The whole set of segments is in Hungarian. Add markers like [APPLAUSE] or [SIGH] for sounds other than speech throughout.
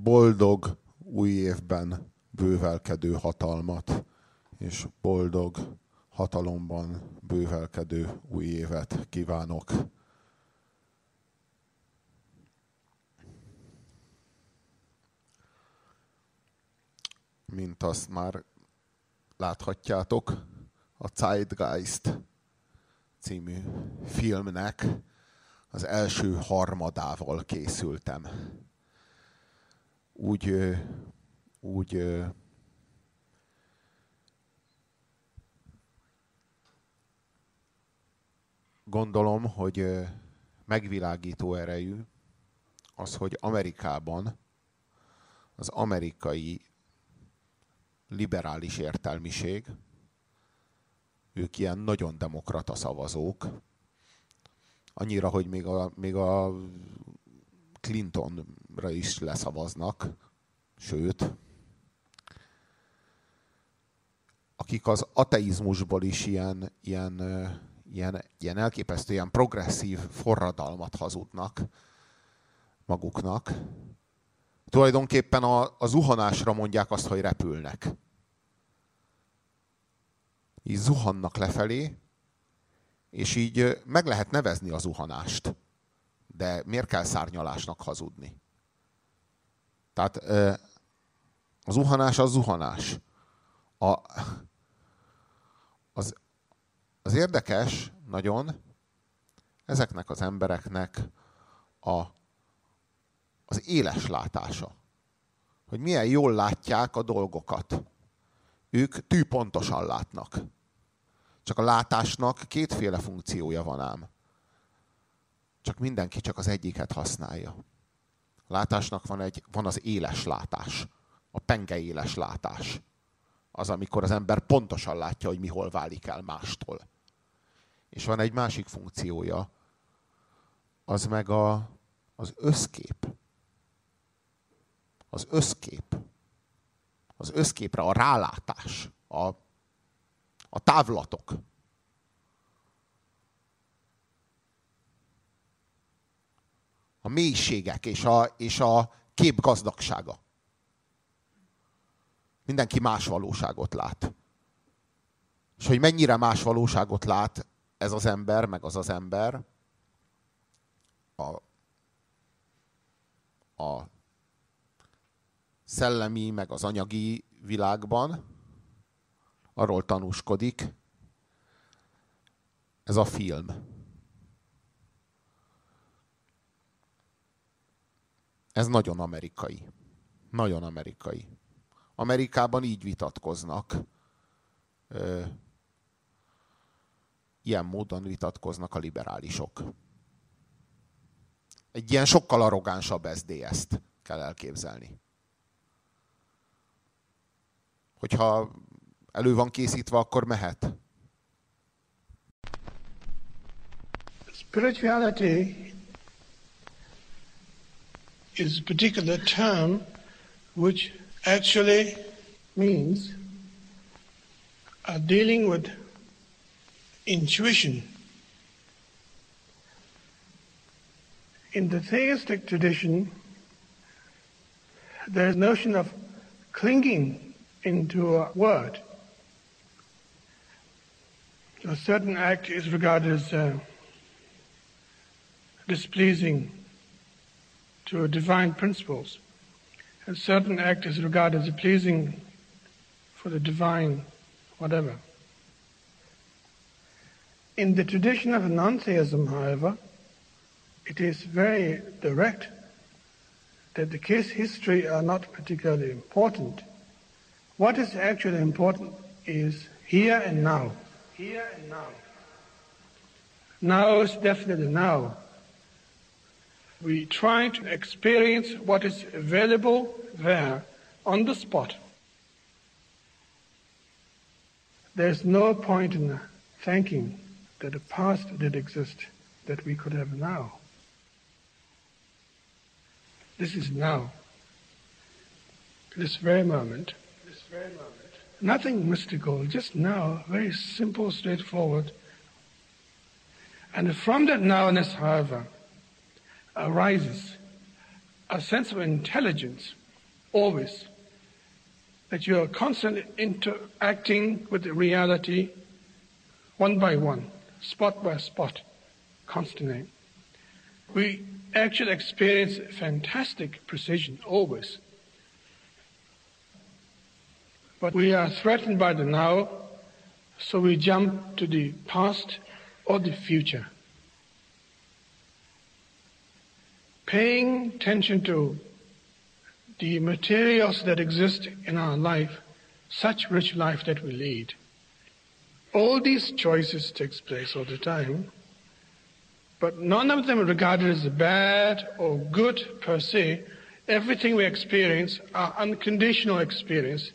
boldog új évben bővelkedő hatalmat, és boldog hatalomban bővelkedő új évet kívánok. Mint azt már láthatjátok, a Zeitgeist című filmnek az első harmadával készültem. Úgy, úgy gondolom, hogy megvilágító erejű az, hogy Amerikában az amerikai liberális értelmiség, ők ilyen nagyon demokrata szavazók, annyira, hogy még a, még a Clintonra is leszavaznak, sőt, akik az ateizmusból is ilyen, ilyen, ilyen, ilyen elképesztő, ilyen progresszív forradalmat hazudnak maguknak. Tulajdonképpen a, a zuhanásra mondják azt, hogy repülnek. Így zuhannak lefelé, és így meg lehet nevezni a zuhanást. De miért kell szárnyalásnak hazudni? Tehát a zuhanás az zuhanás. A, az, az érdekes nagyon ezeknek az embereknek a, az éles látása. Hogy milyen jól látják a dolgokat. Ők tűpontosan látnak. Csak a látásnak kétféle funkciója van ám. Csak mindenki csak az egyiket használja. Látásnak van, egy, van az éles látás. A penge éles látás az, amikor az ember pontosan látja, hogy mi hol válik el mástól. És van egy másik funkciója, az meg a, az összkép. Az összkép. Az összképre a rálátás, a, a távlatok. A mélységek és a, és a kép gazdagsága. Mindenki más valóságot lát. És hogy mennyire más valóságot lát ez az ember, meg az az ember, a, a szellemi, meg az anyagi világban, arról tanúskodik ez a film. Ez nagyon amerikai. Nagyon amerikai. Amerikában így vitatkoznak. Ilyen módon vitatkoznak a liberálisok. Egy ilyen sokkal arrogánsabb SZDSZ-t kell elképzelni. Hogyha elő van készítve, akkor mehet. Spirituality is a particular term which actually means uh, dealing with intuition. In the theistic tradition, there's notion of clinging into a word. A certain act is regarded as uh, displeasing to divine principles a certain act is regarded as pleasing for the divine, whatever. In the tradition of non-theism, however, it is very direct that the case history are not particularly important. What is actually important is here and now. Here and now. Now is definitely now. We try to experience what is available there on the spot. There's no point in thinking that the past did exist that we could have now. This is now. This very moment. This very moment. Nothing mystical, just now, very simple, straightforward. And from that nowness, however, arises a sense of intelligence always. That you are constantly interacting with the reality one by one, spot by spot, constantly. We actually experience fantastic precision always. But we are threatened by the now, so we jump to the past or the future. Paying attention to the materials that exist in our life, such rich life that we lead. All these choices takes place all the time, but none of them are regarded as bad or good per se. Everything we experience are unconditional experience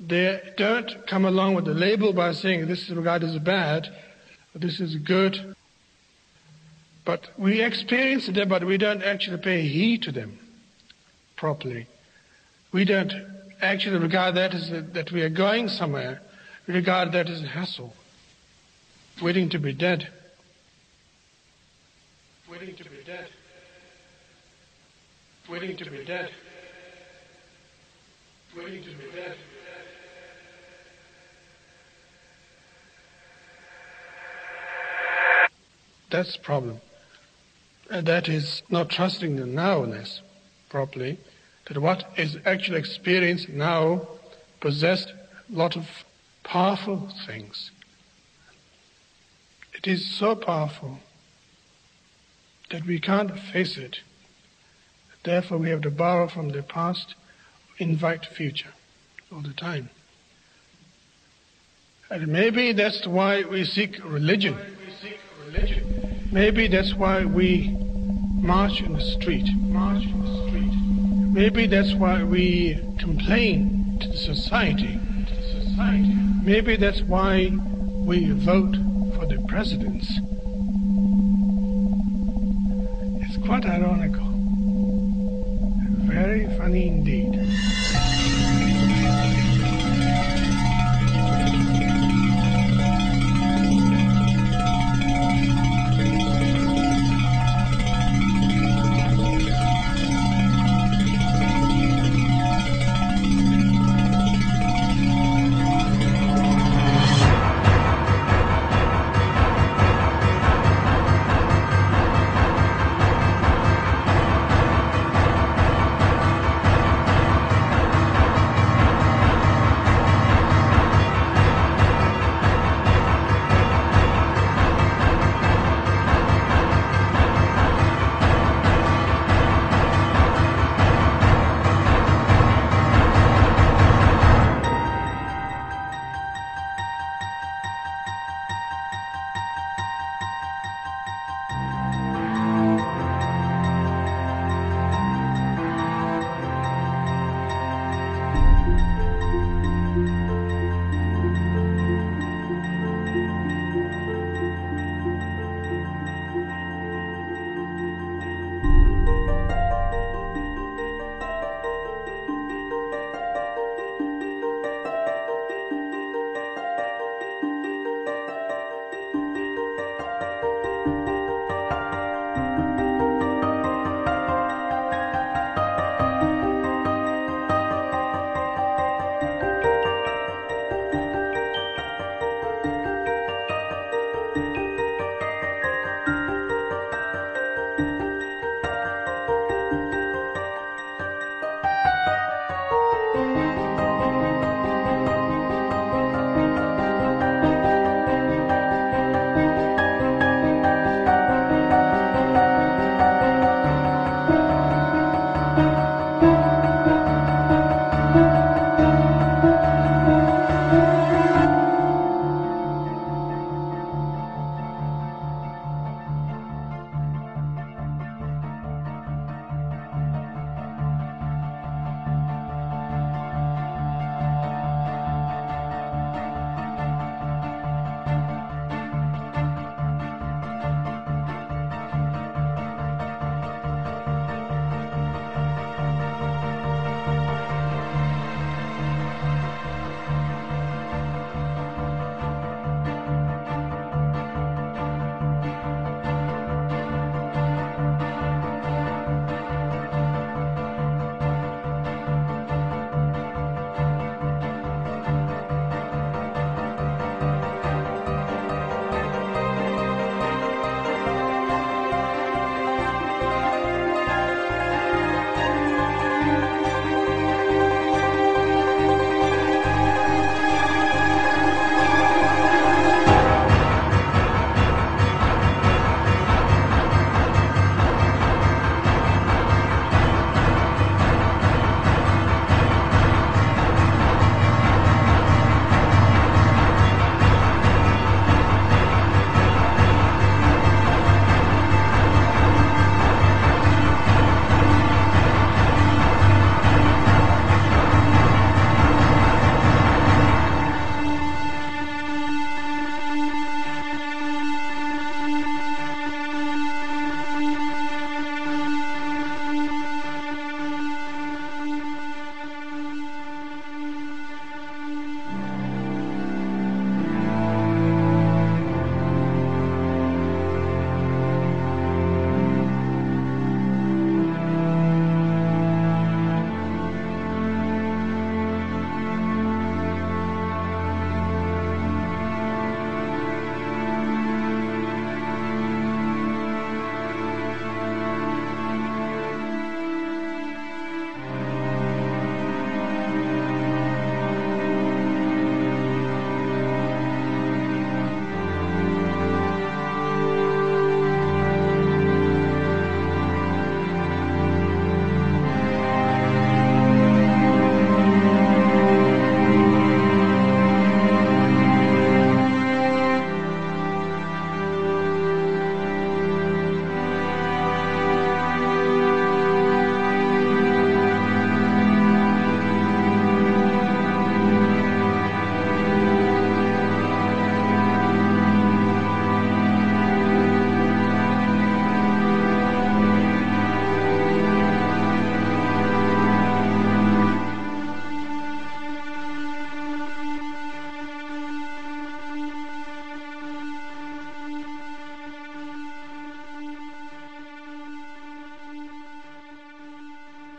they don't come along with the label by saying this is regarded as bad, this is good. But we experience them, but we don't actually pay heed to them properly. We don't actually regard that as a, that we are going somewhere. We regard that as a hassle, waiting to be dead. Waiting to be dead. Waiting to be dead. Waiting to be dead. That's the problem. And that is not trusting the nowness properly, that what is actually experienced now possessed a lot of powerful things. It is so powerful that we can't face it. Therefore, we have to borrow from the past, invite future all the time. And maybe that's why we seek religion. Maybe that's why we march in the street. March in the street. Maybe that's why we complain to the society. To the society. Maybe that's why we vote for the presidents. It's quite ironical. Very funny indeed.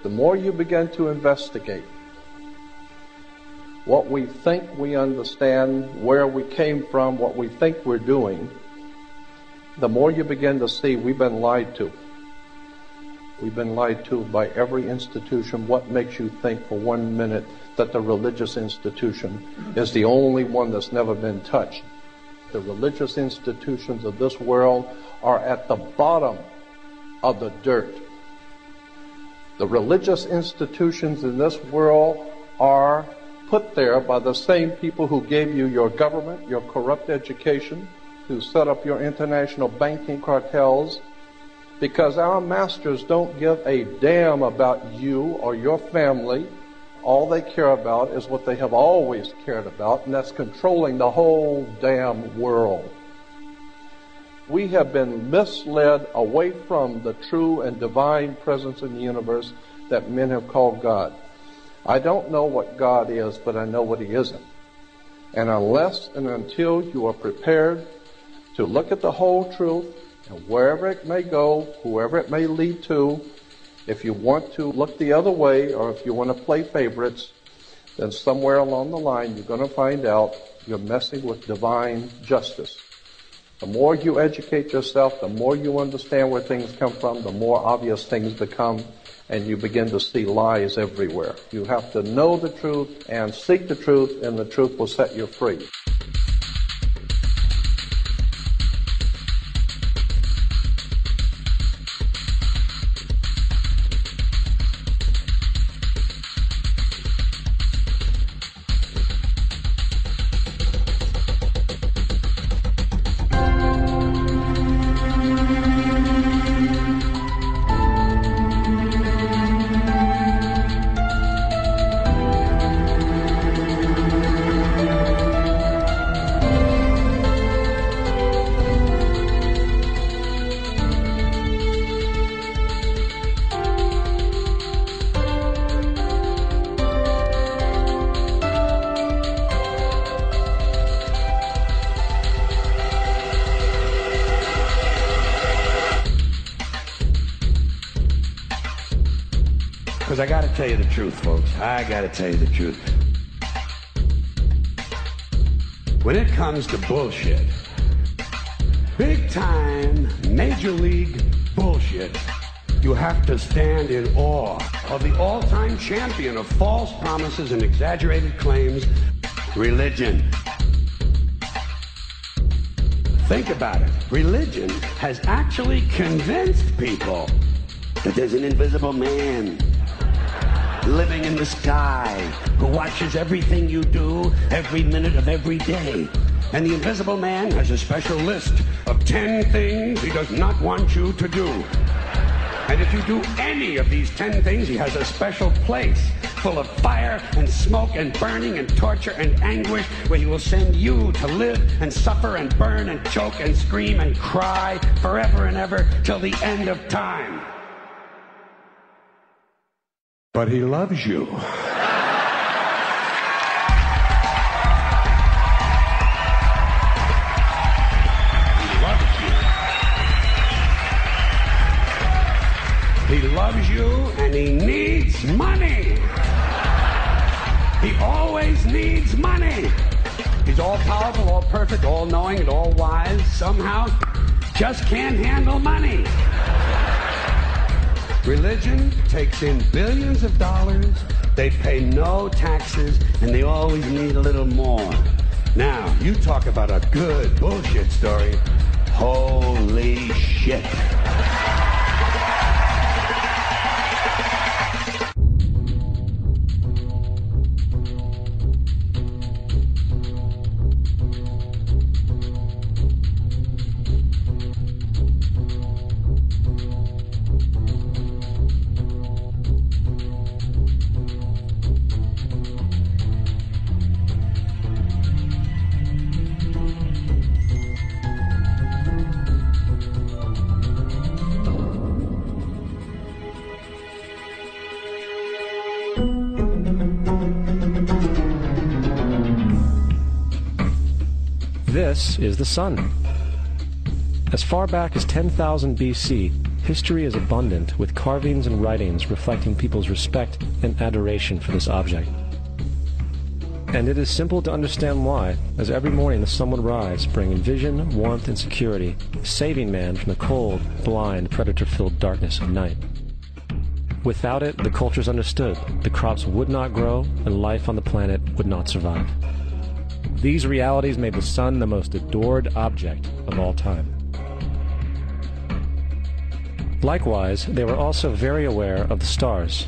The more you begin to investigate what we think we understand, where we came from, what we think we're doing, the more you begin to see we've been lied to. We've been lied to by every institution. What makes you think for one minute that the religious institution is the only one that's never been touched? The religious institutions of this world are at the bottom of the dirt. The religious institutions in this world are put there by the same people who gave you your government, your corrupt education, who set up your international banking cartels, because our masters don't give a damn about you or your family. All they care about is what they have always cared about, and that's controlling the whole damn world. We have been misled away from the true and divine presence in the universe that men have called God. I don't know what God is, but I know what He isn't. And unless and until you are prepared to look at the whole truth and wherever it may go, whoever it may lead to, if you want to look the other way or if you want to play favorites, then somewhere along the line you're going to find out you're messing with divine justice. The more you educate yourself, the more you understand where things come from, the more obvious things become, and you begin to see lies everywhere. You have to know the truth and seek the truth, and the truth will set you free. Truth, folks. I got to tell you the truth. When it comes to bullshit, big time, major league bullshit, you have to stand in awe of the all time champion of false promises and exaggerated claims, religion. Think about it. Religion has actually convinced people that there's an invisible man living in the sky who watches everything you do every minute of every day. And the invisible man has a special list of 10 things he does not want you to do. And if you do any of these 10 things, he has a special place full of fire and smoke and burning and torture and anguish where he will send you to live and suffer and burn and choke and scream and cry forever and ever till the end of time. But he loves you. He loves you. He loves you and he needs money. He always needs money. He's all powerful, all perfect, all knowing, and all wise. Somehow, just can't handle money. Religion takes in billions of dollars, they pay no taxes, and they always need a little more. Now, you talk about a good bullshit story. Holy shit. Is the sun. As far back as 10,000 BC, history is abundant with carvings and writings reflecting people's respect and adoration for this object. And it is simple to understand why, as every morning the sun would rise, bringing vision, warmth, and security, saving man from the cold, blind, predator-filled darkness of night. Without it, the cultures understood the crops would not grow and life on the planet would not survive. These realities made the sun the most adored object of all time. Likewise, they were also very aware of the stars.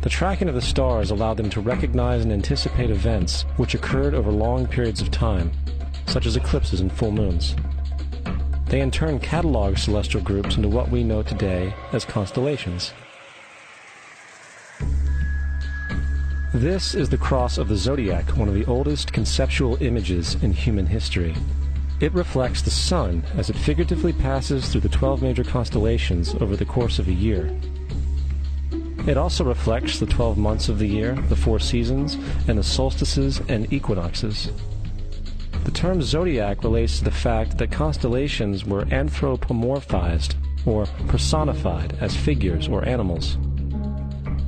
The tracking of the stars allowed them to recognize and anticipate events which occurred over long periods of time, such as eclipses and full moons. They in turn cataloged celestial groups into what we know today as constellations. This is the cross of the zodiac, one of the oldest conceptual images in human history. It reflects the sun as it figuratively passes through the 12 major constellations over the course of a year. It also reflects the 12 months of the year, the four seasons, and the solstices and equinoxes. The term zodiac relates to the fact that constellations were anthropomorphized, or personified, as figures or animals.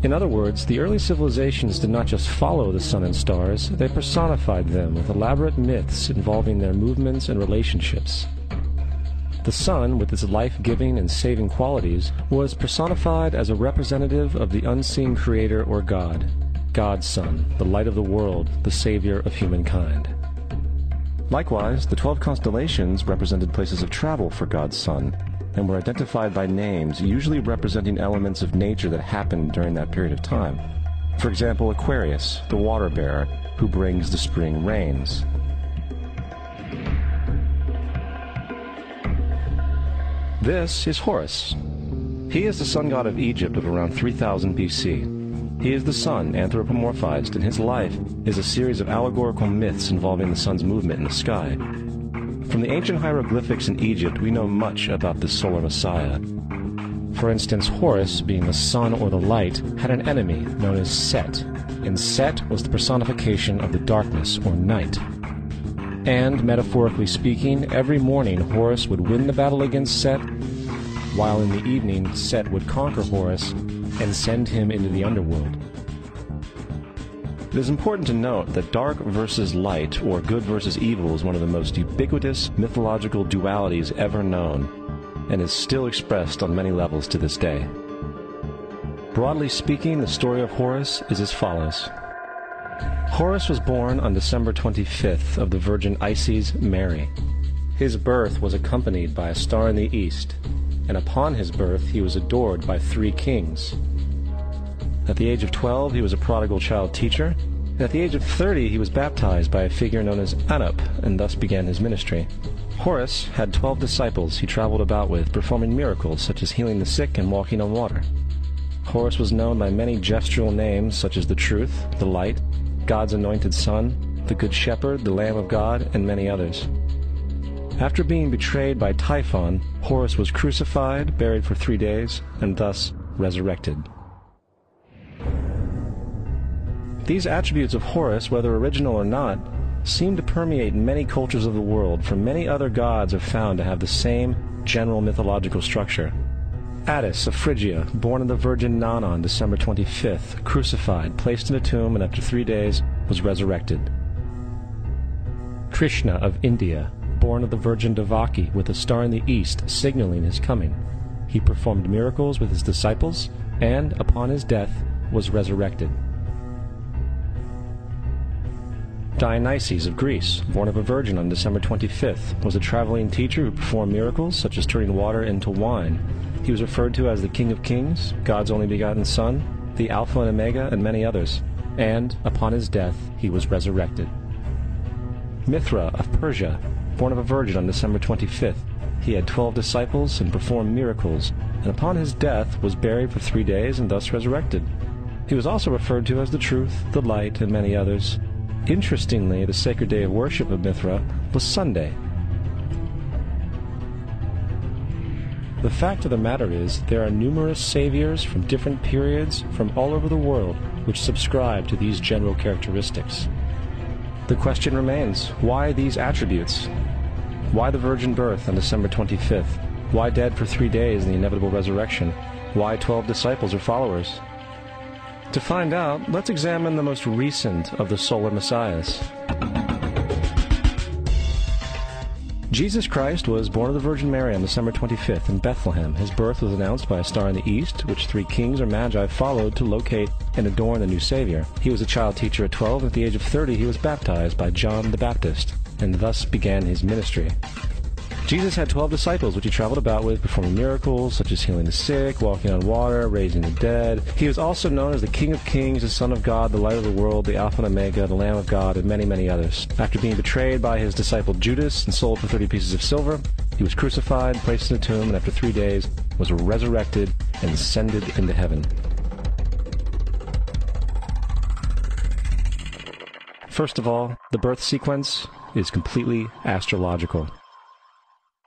In other words, the early civilizations did not just follow the sun and stars, they personified them with elaborate myths involving their movements and relationships. The sun, with its life giving and saving qualities, was personified as a representative of the unseen creator or God, God's Son, the light of the world, the savior of humankind. Likewise, the twelve constellations represented places of travel for God's Son, and were identified by names, usually representing elements of nature that happened during that period of time. For example, Aquarius, the water bearer, who brings the spring rains. This is Horus. He is the sun god of Egypt of around 3000 BC. He is the sun anthropomorphized, and his life is a series of allegorical myths involving the sun's movement in the sky. From the ancient hieroglyphics in Egypt, we know much about the solar messiah. For instance, Horus, being the sun or the light, had an enemy known as Set, and Set was the personification of the darkness or night. And, metaphorically speaking, every morning Horus would win the battle against Set, while in the evening Set would conquer Horus and send him into the underworld. It is important to note that dark versus light, or good versus evil, is one of the most ubiquitous mythological dualities ever known, and is still expressed on many levels to this day. Broadly speaking, the story of Horus is as follows. Horus was born on December 25th of the Virgin Isis Mary. His birth was accompanied by a star in the east, and upon his birth he was adored by three kings at the age of 12, he was a prodigal child teacher. At the age of 30, he was baptized by a figure known as Anup, and thus began his ministry. Horus had 12 disciples he traveled about with, performing miracles such as healing the sick and walking on water. Horus was known by many gestural names such as the Truth, the Light, God's Anointed Son, the Good Shepherd, the Lamb of God, and many others. After being betrayed by Typhon, Horus was crucified, buried for three days, and thus resurrected. These attributes of Horus, whether original or not, seem to permeate many cultures of the world, for many other gods are found to have the same general mythological structure. Attis of Phrygia, born of the Virgin Nana on December 25th, crucified, placed in a tomb, and after three days was resurrected. Krishna of India, born of the Virgin Devaki, with a star in the east signaling his coming. He performed miracles with his disciples, and, upon his death, was resurrected. Dionysius of Greece, born of a virgin on December 25th, was a traveling teacher who performed miracles such as turning water into wine. He was referred to as the King of Kings, God's only begotten Son, the Alpha and Omega, and many others. And, upon his death, he was resurrected. Mithra of Persia, born of a virgin on December 25th, he had twelve disciples and performed miracles, and upon his death was buried for three days and thus resurrected. He was also referred to as the Truth, the Light, and many others. Interestingly, the sacred day of worship of Mithra was Sunday. The fact of the matter is, there are numerous saviors from different periods from all over the world which subscribe to these general characteristics. The question remains, why these attributes? Why the virgin birth on December 25th? Why dead for three days in the inevitable resurrection? Why 12 disciples or followers? To find out, let's examine the most recent of the solar messiahs. Jesus Christ was born of the Virgin Mary on December 25th in Bethlehem. His birth was announced by a star in the east, which three kings or magi followed to locate and adorn the new Savior. He was a child teacher at 12, and at the age of 30 he was baptized by John the Baptist, and thus began his ministry. Jesus had 12 disciples, which he traveled about with, performing miracles such as healing the sick, walking on water, raising the dead. He was also known as the King of Kings, the Son of God, the Light of the World, the Alpha and Omega, the Lamb of God, and many, many others. After being betrayed by his disciple Judas and sold for 30 pieces of silver, he was crucified, placed in a tomb, and after three days was resurrected and ascended into heaven. First of all, the birth sequence is completely astrological.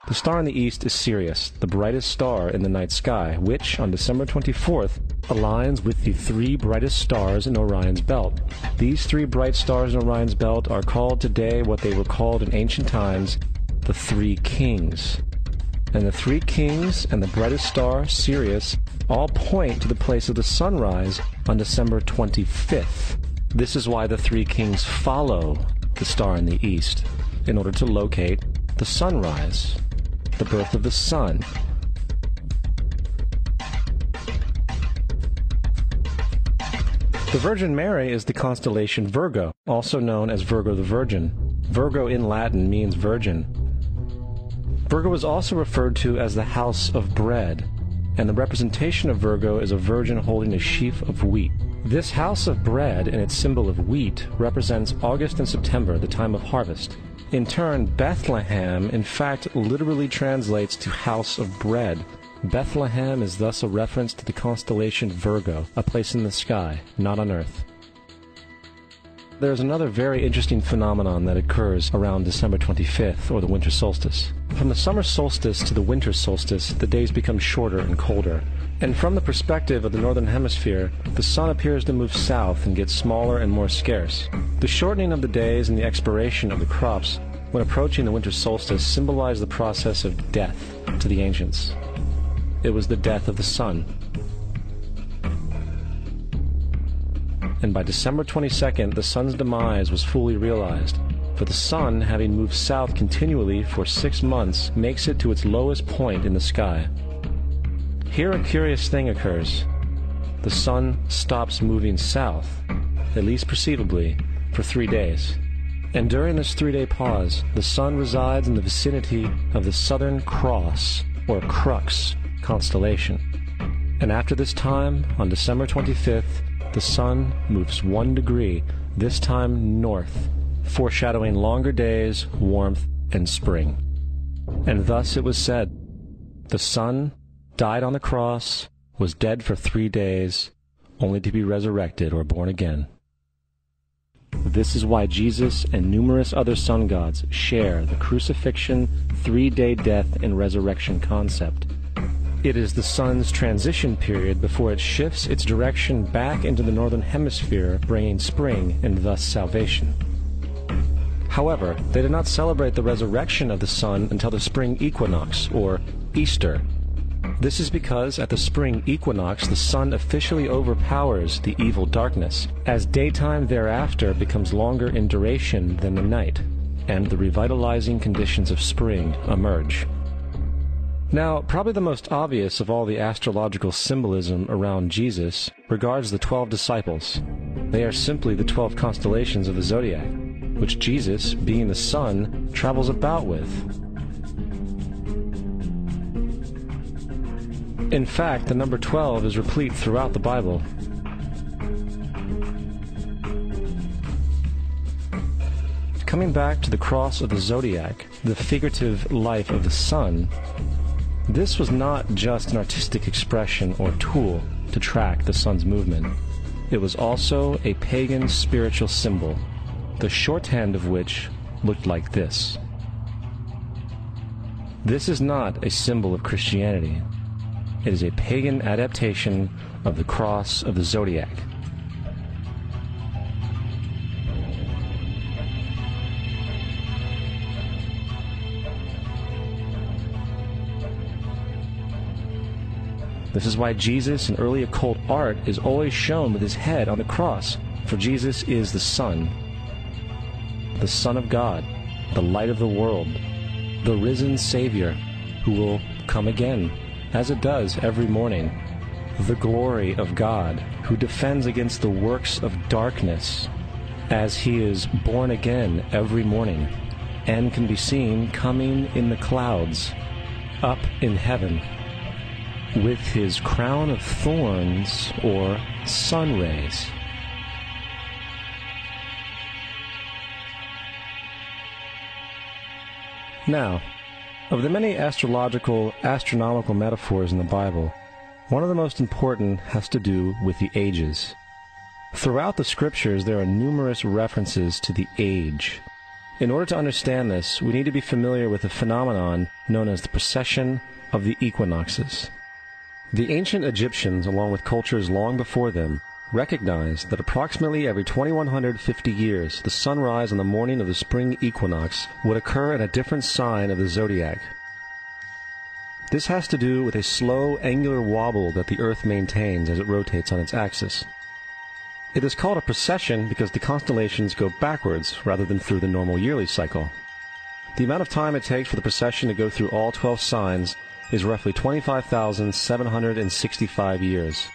The star in the east is Sirius, the brightest star in the night sky, which, on December 24th, aligns with the three brightest stars in Orion's belt. These three bright stars in Orion's belt are called today what they were called in ancient times the Three Kings. And the Three Kings and the brightest star, Sirius, all point to the place of the sunrise on December 25th. This is why the Three Kings follow the star in the east, in order to locate the sunrise the birth of the sun. The Virgin Mary is the constellation Virgo, also known as Virgo the Virgin. Virgo in Latin means virgin. Virgo is also referred to as the house of bread, and the representation of Virgo is a virgin holding a sheaf of wheat. This house of bread and its symbol of wheat represents August and September, the time of harvest. In turn, Bethlehem, in fact, literally translates to house of bread. Bethlehem is thus a reference to the constellation Virgo, a place in the sky, not on earth. There's another very interesting phenomenon that occurs around December 25th, or the winter solstice. From the summer solstice to the winter solstice, the days become shorter and colder. And from the perspective of the northern hemisphere, the sun appears to move south and get smaller and more scarce. The shortening of the days and the expiration of the crops when approaching the winter solstice symbolized the process of death to the ancients. It was the death of the sun. And by December 22nd, the sun's demise was fully realized. For the sun, having moved south continually for six months, makes it to its lowest point in the sky. Here a curious thing occurs. The sun stops moving south, at least perceivably, for three days. And during this three day pause, the sun resides in the vicinity of the Southern Cross, or Crux, constellation. And after this time, on December 25th, the sun moves one degree, this time north, foreshadowing longer days, warmth, and spring. And thus it was said, The sun died on the cross, was dead for three days, only to be resurrected or born again. This is why Jesus and numerous other sun gods share the crucifixion, three day death, and resurrection concept. It is the sun's transition period before it shifts its direction back into the northern hemisphere, bringing spring and thus salvation. However, they did not celebrate the resurrection of the sun until the spring equinox, or Easter, this is because at the spring equinox the sun officially overpowers the evil darkness, as daytime thereafter becomes longer in duration than the night, and the revitalizing conditions of spring emerge. Now, probably the most obvious of all the astrological symbolism around Jesus regards the twelve disciples. They are simply the twelve constellations of the zodiac, which Jesus, being the sun, travels about with, In fact, the number 12 is replete throughout the Bible. Coming back to the cross of the zodiac, the figurative life of the sun, this was not just an artistic expression or tool to track the sun's movement. It was also a pagan spiritual symbol, the shorthand of which looked like this. This is not a symbol of Christianity. It is a pagan adaptation of the cross of the zodiac. This is why Jesus in early occult art is always shown with his head on the cross, for Jesus is the Son, the Son of God, the light of the world, the risen Savior who will come again, as it does every morning, the glory of God who defends against the works of darkness as he is born again every morning and can be seen coming in the clouds up in heaven with his crown of thorns or sun rays. Now, of the many astrological, astronomical metaphors in the Bible, one of the most important has to do with the ages. Throughout the scriptures, there are numerous references to the age. In order to understand this, we need to be familiar with a phenomenon known as the precession of the equinoxes. The ancient Egyptians, along with cultures long before them, recognized that approximately every 2150 years, the sunrise on the morning of the spring equinox would occur in a different sign of the zodiac. This has to do with a slow angular wobble that the Earth maintains as it rotates on its axis. It is called a precession because the constellations go backwards rather than through the normal yearly cycle. The amount of time it takes for the precession to go through all 12 signs is roughly 25,765 years.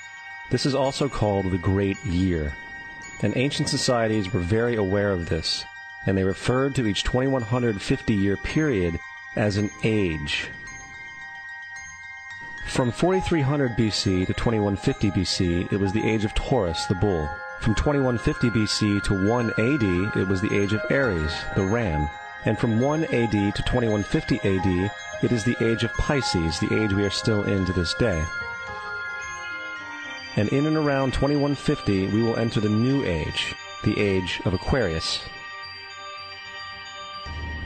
This is also called the Great Year. And ancient societies were very aware of this, and they referred to each 2150 year period as an age. From 4300 BC to 2150 BC, it was the age of Taurus, the bull. From 2150 BC to 1 AD, it was the age of Aries, the ram. And from 1 AD to 2150 AD, it is the age of Pisces, the age we are still in to this day. And in and around 2150, we will enter the new age, the age of Aquarius.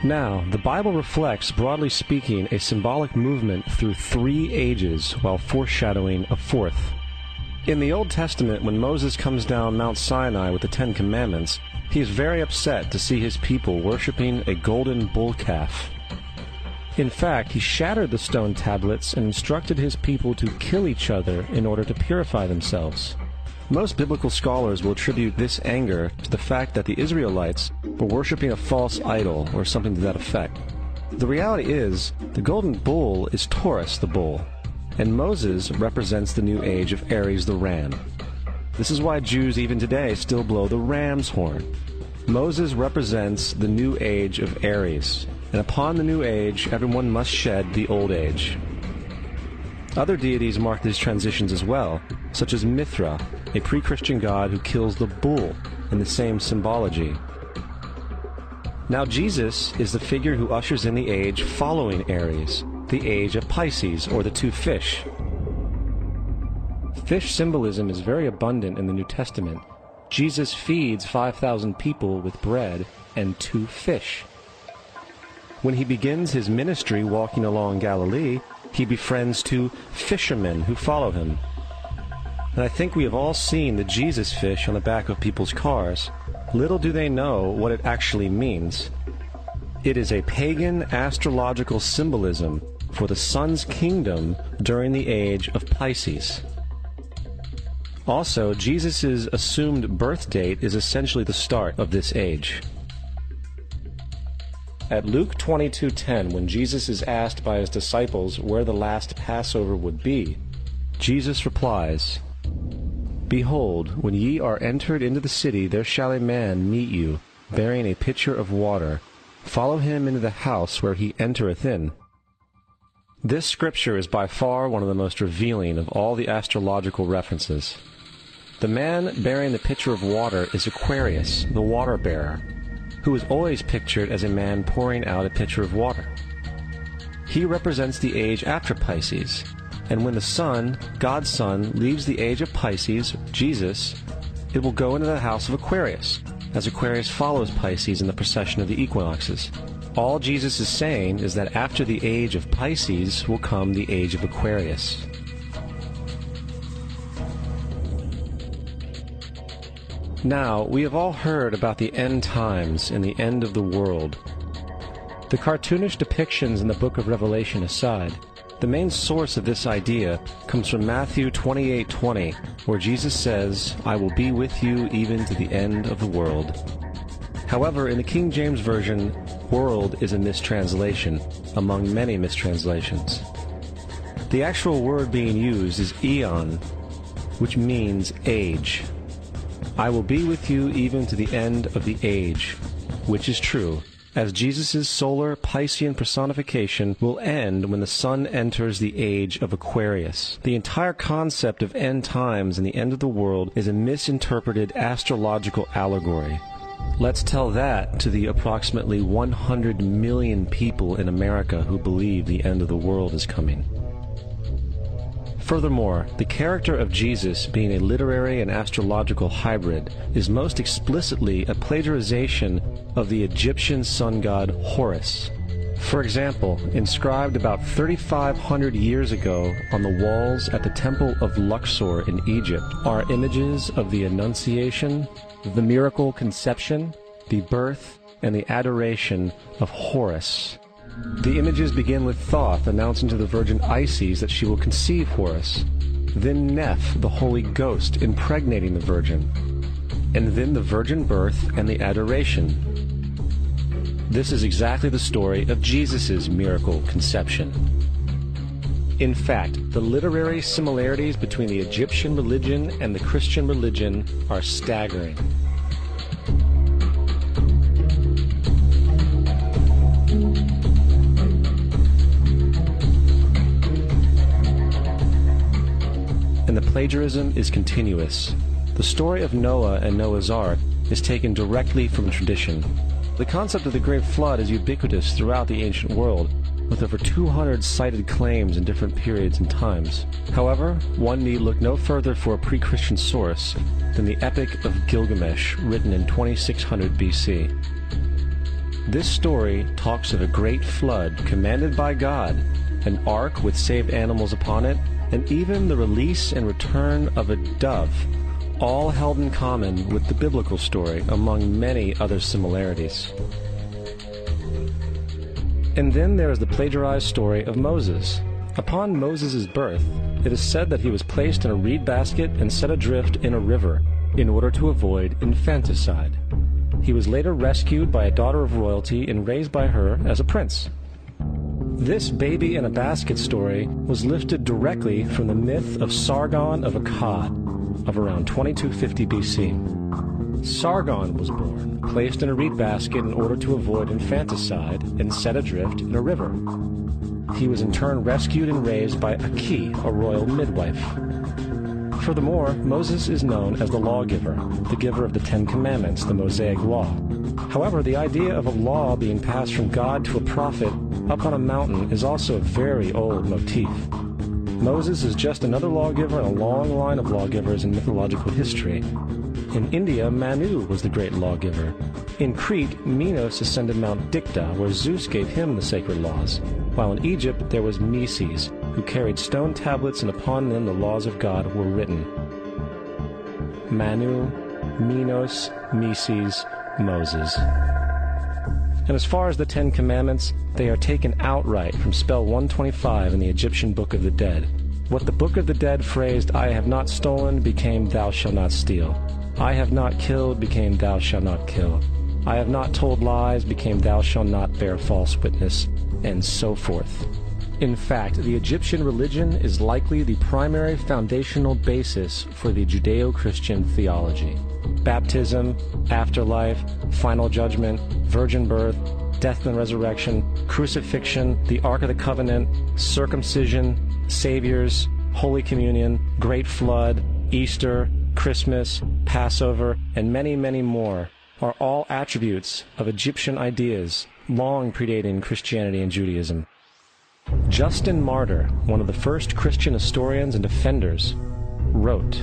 Now, the Bible reflects, broadly speaking, a symbolic movement through three ages while foreshadowing a fourth. In the Old Testament, when Moses comes down Mount Sinai with the Ten Commandments, he is very upset to see his people worshiping a golden bull calf. In fact, he shattered the stone tablets and instructed his people to kill each other in order to purify themselves. Most biblical scholars will attribute this anger to the fact that the Israelites were worshiping a false idol or something to that effect. The reality is, the golden bull is Taurus the bull, and Moses represents the new age of Aries the ram. This is why Jews even today still blow the ram's horn. Moses represents the new age of Aries, and upon the new age, everyone must shed the old age. Other deities mark these transitions as well, such as Mithra, a pre Christian god who kills the bull in the same symbology. Now, Jesus is the figure who ushers in the age following Aries, the age of Pisces, or the two fish. Fish symbolism is very abundant in the New Testament. Jesus feeds 5,000 people with bread and two fish. When he begins his ministry walking along Galilee, he befriends two fishermen who follow him. And I think we have all seen the Jesus fish on the back of people's cars. Little do they know what it actually means. It is a pagan astrological symbolism for the sun's kingdom during the age of Pisces. Also, Jesus' assumed birth date is essentially the start of this age. At Luke 22:10, when Jesus is asked by his disciples where the last Passover would be, Jesus replies, Behold, when ye are entered into the city, there shall a man meet you, bearing a pitcher of water. Follow him into the house where he entereth in. This scripture is by far one of the most revealing of all the astrological references. The man bearing the pitcher of water is Aquarius, the water bearer, who is always pictured as a man pouring out a pitcher of water. He represents the age after Pisces, and when the Sun, God's Son, leaves the age of Pisces, Jesus, it will go into the house of Aquarius, as Aquarius follows Pisces in the procession of the equinoxes. All Jesus is saying is that after the age of Pisces will come the age of Aquarius. Now, we have all heard about the end times and the end of the world. The cartoonish depictions in the book of Revelation aside, The main source of this idea comes from Matthew 28:20, where Jesus says, "I will be with you even to the end of the world." However, in the King James Version, world is a mistranslation, among many mistranslations. The actual word being used is eon, which means age. I will be with you even to the end of the age, which is true, as Jesus' solar Piscean personification will end when the sun enters the age of Aquarius. The entire concept of end times and the end of the world is a misinterpreted astrological allegory. Let's tell that to the approximately 100 million people in America who believe the end of the world is coming. Furthermore, the character of Jesus being a literary and astrological hybrid is most explicitly a plagiarization of the Egyptian sun god Horus. For example, inscribed about 3,500 years ago on the walls at the Temple of Luxor in Egypt are images of the Annunciation, the miracle conception, the birth, and the adoration of Horus. The images begin with Thoth announcing to the Virgin Isis that she will conceive Horus, then Neph, the Holy Ghost, impregnating the Virgin, and then the virgin birth and the adoration. This is exactly the story of Jesus' miracle conception. In fact, the literary similarities between the Egyptian religion and the Christian religion are staggering. Plagiarism is continuous. The story of Noah and Noah's Ark is taken directly from tradition. The concept of the Great Flood is ubiquitous throughout the ancient world, with over 200 cited claims in different periods and times. However, one need look no further for a pre-Christian source than the Epic of Gilgamesh, written in 2600 BC. This story talks of a great flood commanded by God, an ark with saved animals upon it, and even the release and return of a dove, all held in common with the biblical story among many other similarities. And then there is the plagiarized story of Moses. Upon Moses' birth, it is said that he was placed in a reed basket and set adrift in a river in order to avoid infanticide. He was later rescued by a daughter of royalty and raised by her as a prince. This baby in a basket story was lifted directly from the myth of Sargon of Akkad of around 2250 BC. Sargon was born, placed in a reed basket in order to avoid infanticide, and set adrift in a river. He was in turn rescued and raised by Aki, a royal midwife. Furthermore, Moses is known as the lawgiver, the giver of the Ten Commandments, the Mosaic Law. However, the idea of a law being passed from God to a prophet up on a mountain is also a very old motif. Moses is just another lawgiver in a long line of lawgivers in mythological history. In India, Manu was the great lawgiver. In Crete, Minos ascended Mount Dicta, where Zeus gave him the sacred laws, while in Egypt there was Meses, who carried stone tablets and upon them the laws of God were written. Manu, Minos, Meses, Moses. And as far as the Ten Commandments, they are taken outright from spell 125 in the Egyptian Book of the Dead. What the Book of the Dead phrased, I have not stolen, became thou shalt not steal. I have not killed, became thou shalt not kill. I have not told lies, became thou shalt not bear false witness, and so forth. In fact, the Egyptian religion is likely the primary foundational basis for the Judeo Christian theology. Baptism, afterlife, final judgment, virgin birth, death and resurrection, crucifixion, the Ark of the Covenant, circumcision, saviors, Holy Communion, Great Flood, Easter, Christmas, Passover, and many, many more are all attributes of Egyptian ideas long predating Christianity and Judaism. Justin Martyr, one of the first Christian historians and defenders, wrote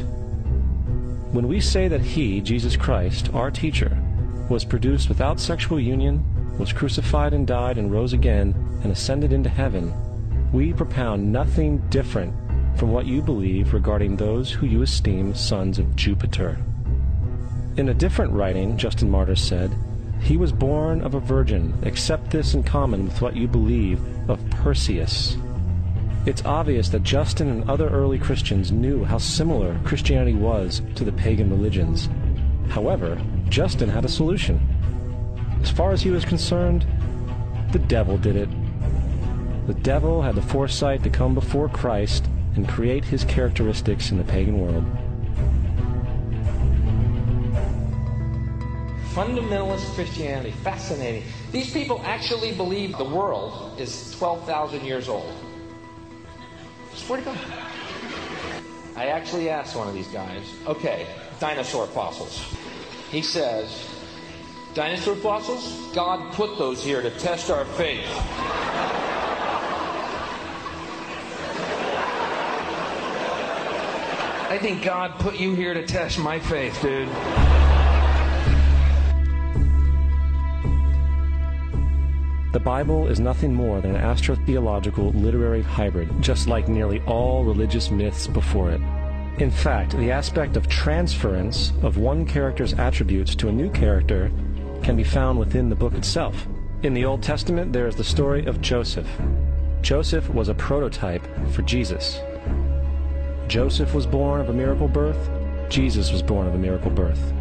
When we say that he, Jesus Christ, our teacher, was produced without sexual union, was crucified and died and rose again and ascended into heaven, we propound nothing different from what you believe regarding those who you esteem sons of Jupiter. In a different writing, Justin Martyr said, He was born of a virgin, except this in common with what you believe of Perseus. It's obvious that Justin and other early Christians knew how similar Christianity was to the pagan religions. However, Justin had a solution. As far as he was concerned, the devil did it. The devil had the foresight to come before Christ and create his characteristics in the pagan world. Fundamentalist Christianity, fascinating. These people actually believe the world is 12,000 years old. Swear to God. I actually asked one of these guys, okay, dinosaur fossils. He says, dinosaur fossils? God put those here to test our faith. I think God put you here to test my faith, dude. The Bible is nothing more than an astrotheological literary hybrid, just like nearly all religious myths before it. In fact, the aspect of transference of one character's attributes to a new character can be found within the book itself. In the Old Testament, there is the story of Joseph. Joseph was a prototype for Jesus. Joseph was born of a miracle birth. Jesus was born of a miracle birth.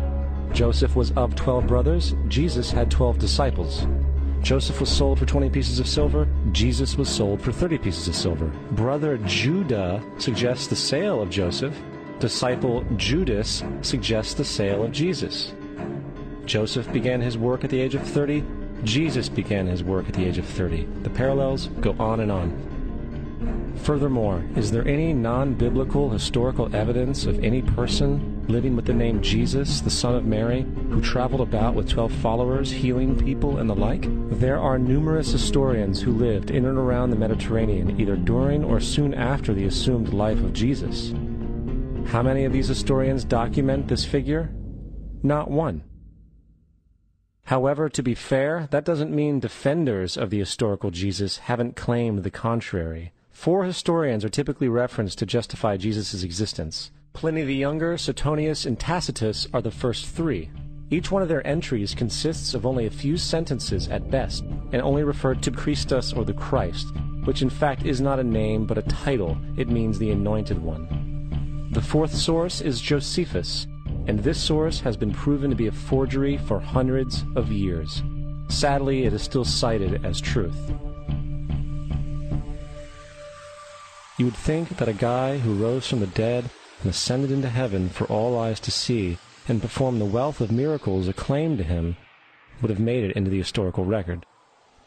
Joseph was of 12 brothers. Jesus had 12 disciples. Joseph was sold for 20 pieces of silver. Jesus was sold for 30 pieces of silver. Brother Judah suggests the sale of Joseph. Disciple Judas suggests the sale of Jesus. Joseph began his work at the age of 30. Jesus began his work at the age of 30. The parallels go on and on. Furthermore, is there any non biblical historical evidence of any person living with the name Jesus, the Son of Mary, who traveled about with 12 followers, healing people and the like? There are numerous historians who lived in and around the Mediterranean either during or soon after the assumed life of Jesus. How many of these historians document this figure? Not one. However, to be fair, that doesn't mean defenders of the historical Jesus haven't claimed the contrary. Four historians are typically referenced to justify Jesus' existence. Pliny the Younger, Suetonius, and Tacitus are the first three. Each one of their entries consists of only a few sentences at best, and only refer to Christus or the Christ, which in fact is not a name but a title. It means the anointed one. The fourth source is Josephus, and this source has been proven to be a forgery for hundreds of years. Sadly, it is still cited as truth. You would think that a guy who rose from the dead and ascended into heaven for all eyes to see and performed the wealth of miracles acclaimed to him would have made it into the historical record.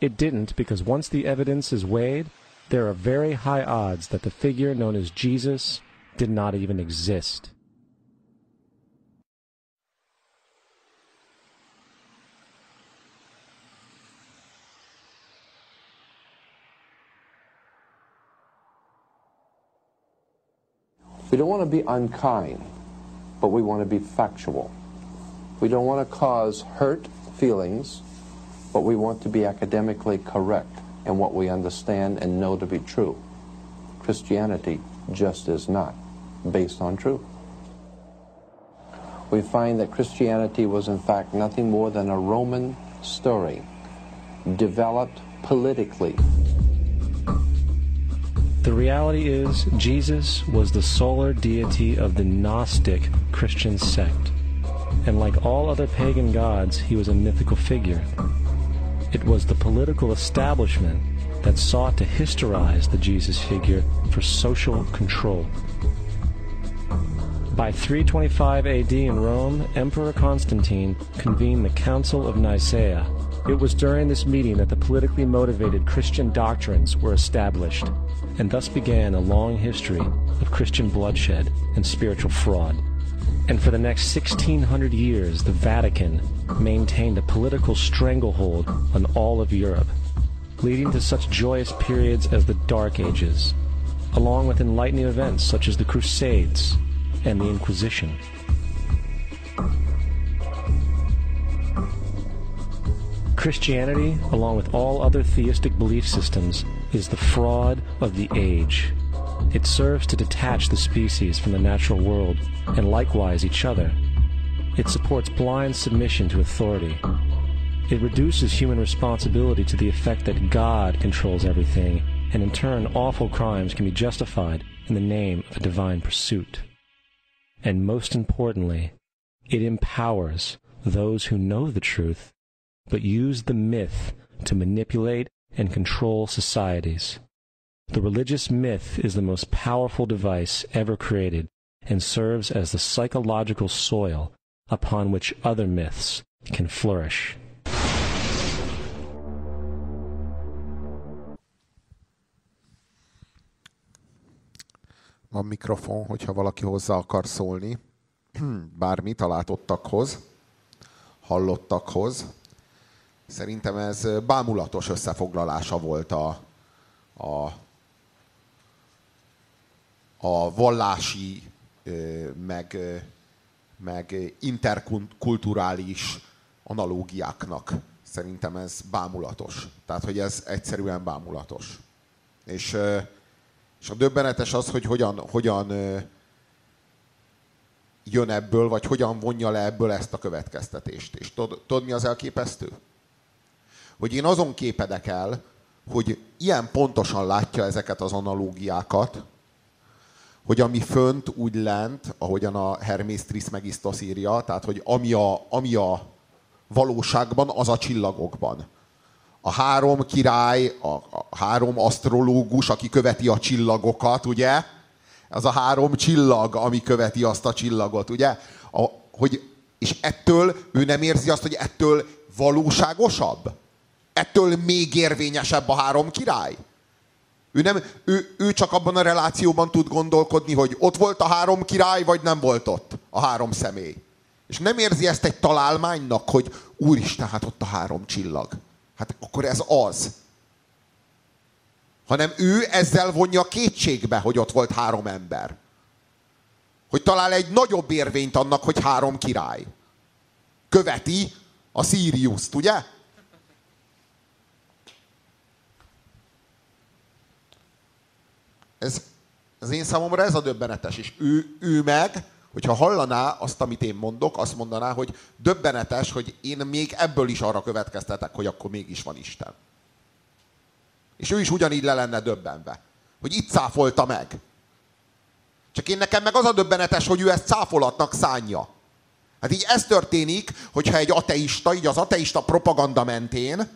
It didn't because once the evidence is weighed, there are very high odds that the figure known as Jesus did not even exist. We don't want to be unkind, but we want to be factual. We don't want to cause hurt feelings, but we want to be academically correct in what we understand and know to be true. Christianity just is not based on truth. We find that Christianity was in fact nothing more than a Roman story developed politically the reality is, Jesus was the solar deity of the Gnostic Christian sect. And like all other pagan gods, he was a mythical figure. It was the political establishment that sought to historize the Jesus figure for social control. By 325 AD in Rome, Emperor Constantine convened the Council of Nicaea. It was during this meeting that the politically motivated Christian doctrines were established and thus began a long history of Christian bloodshed and spiritual fraud. And for the next 1600 years, the Vatican maintained a political stranglehold on all of Europe, leading to such joyous periods as the Dark Ages, along with enlightening events such as the Crusades and the Inquisition. Christianity, along with all other theistic belief systems, is the fraud of the age. It serves to detach the species from the natural world, and likewise each other. It supports blind submission to authority. It reduces human responsibility to the effect that God controls everything, and in turn, awful crimes can be justified in the name of a divine pursuit. And most importantly, it empowers those who know the truth, but use the myth to manipulate and control societies. The religious myth is the most powerful device ever created and serves as the psychological soil upon which other myths can flourish. Van mikrofon, hogyha valaki hozzá akar szólni. [CLEARS THROAT] Bármit a látottakhoz, hallottakhoz. Szerintem ez bámulatos összefoglalása volt a, a, a vallási, meg, meg interkulturális analógiáknak. Szerintem ez bámulatos. Tehát, hogy ez egyszerűen bámulatos. És, és a döbbenetes az, hogy hogyan, hogyan jön ebből, vagy hogyan vonja le ebből ezt a következtetést. És tudod, tudod mi az elképesztő? Hogy én azon képedek el, hogy ilyen pontosan látja ezeket az analógiákat, hogy ami fönt, úgy lent, ahogyan a Hermész Trismegistos írja, tehát hogy ami a, ami a valóságban, az a csillagokban. A három király, a, a három asztrológus, aki követi a csillagokat, ugye? Az a három csillag, ami követi azt a csillagot, ugye? A, hogy, és ettől ő nem érzi azt, hogy ettől valóságosabb? Ettől még érvényesebb a három király? Ő, nem, ő, ő csak abban a relációban tud gondolkodni, hogy ott volt a három király, vagy nem volt ott a három személy. És nem érzi ezt egy találmánynak, hogy úristen, hát ott a három csillag. Hát akkor ez az. Hanem ő ezzel vonja kétségbe, hogy ott volt három ember. Hogy talál egy nagyobb érvényt annak, hogy három király. Követi a Sirius-t, ugye? Ez, az én számomra ez a döbbenetes. És ő, ő meg, hogyha hallaná azt, amit én mondok, azt mondaná, hogy döbbenetes, hogy én még ebből is arra következtetek, hogy akkor mégis van Isten. És ő is ugyanígy le lenne döbbenve. Hogy itt cáfolta meg. Csak én nekem meg az a döbbenetes, hogy ő ezt cáfolatnak szánja. Hát így ez történik, hogyha egy ateista, így az ateista propaganda mentén,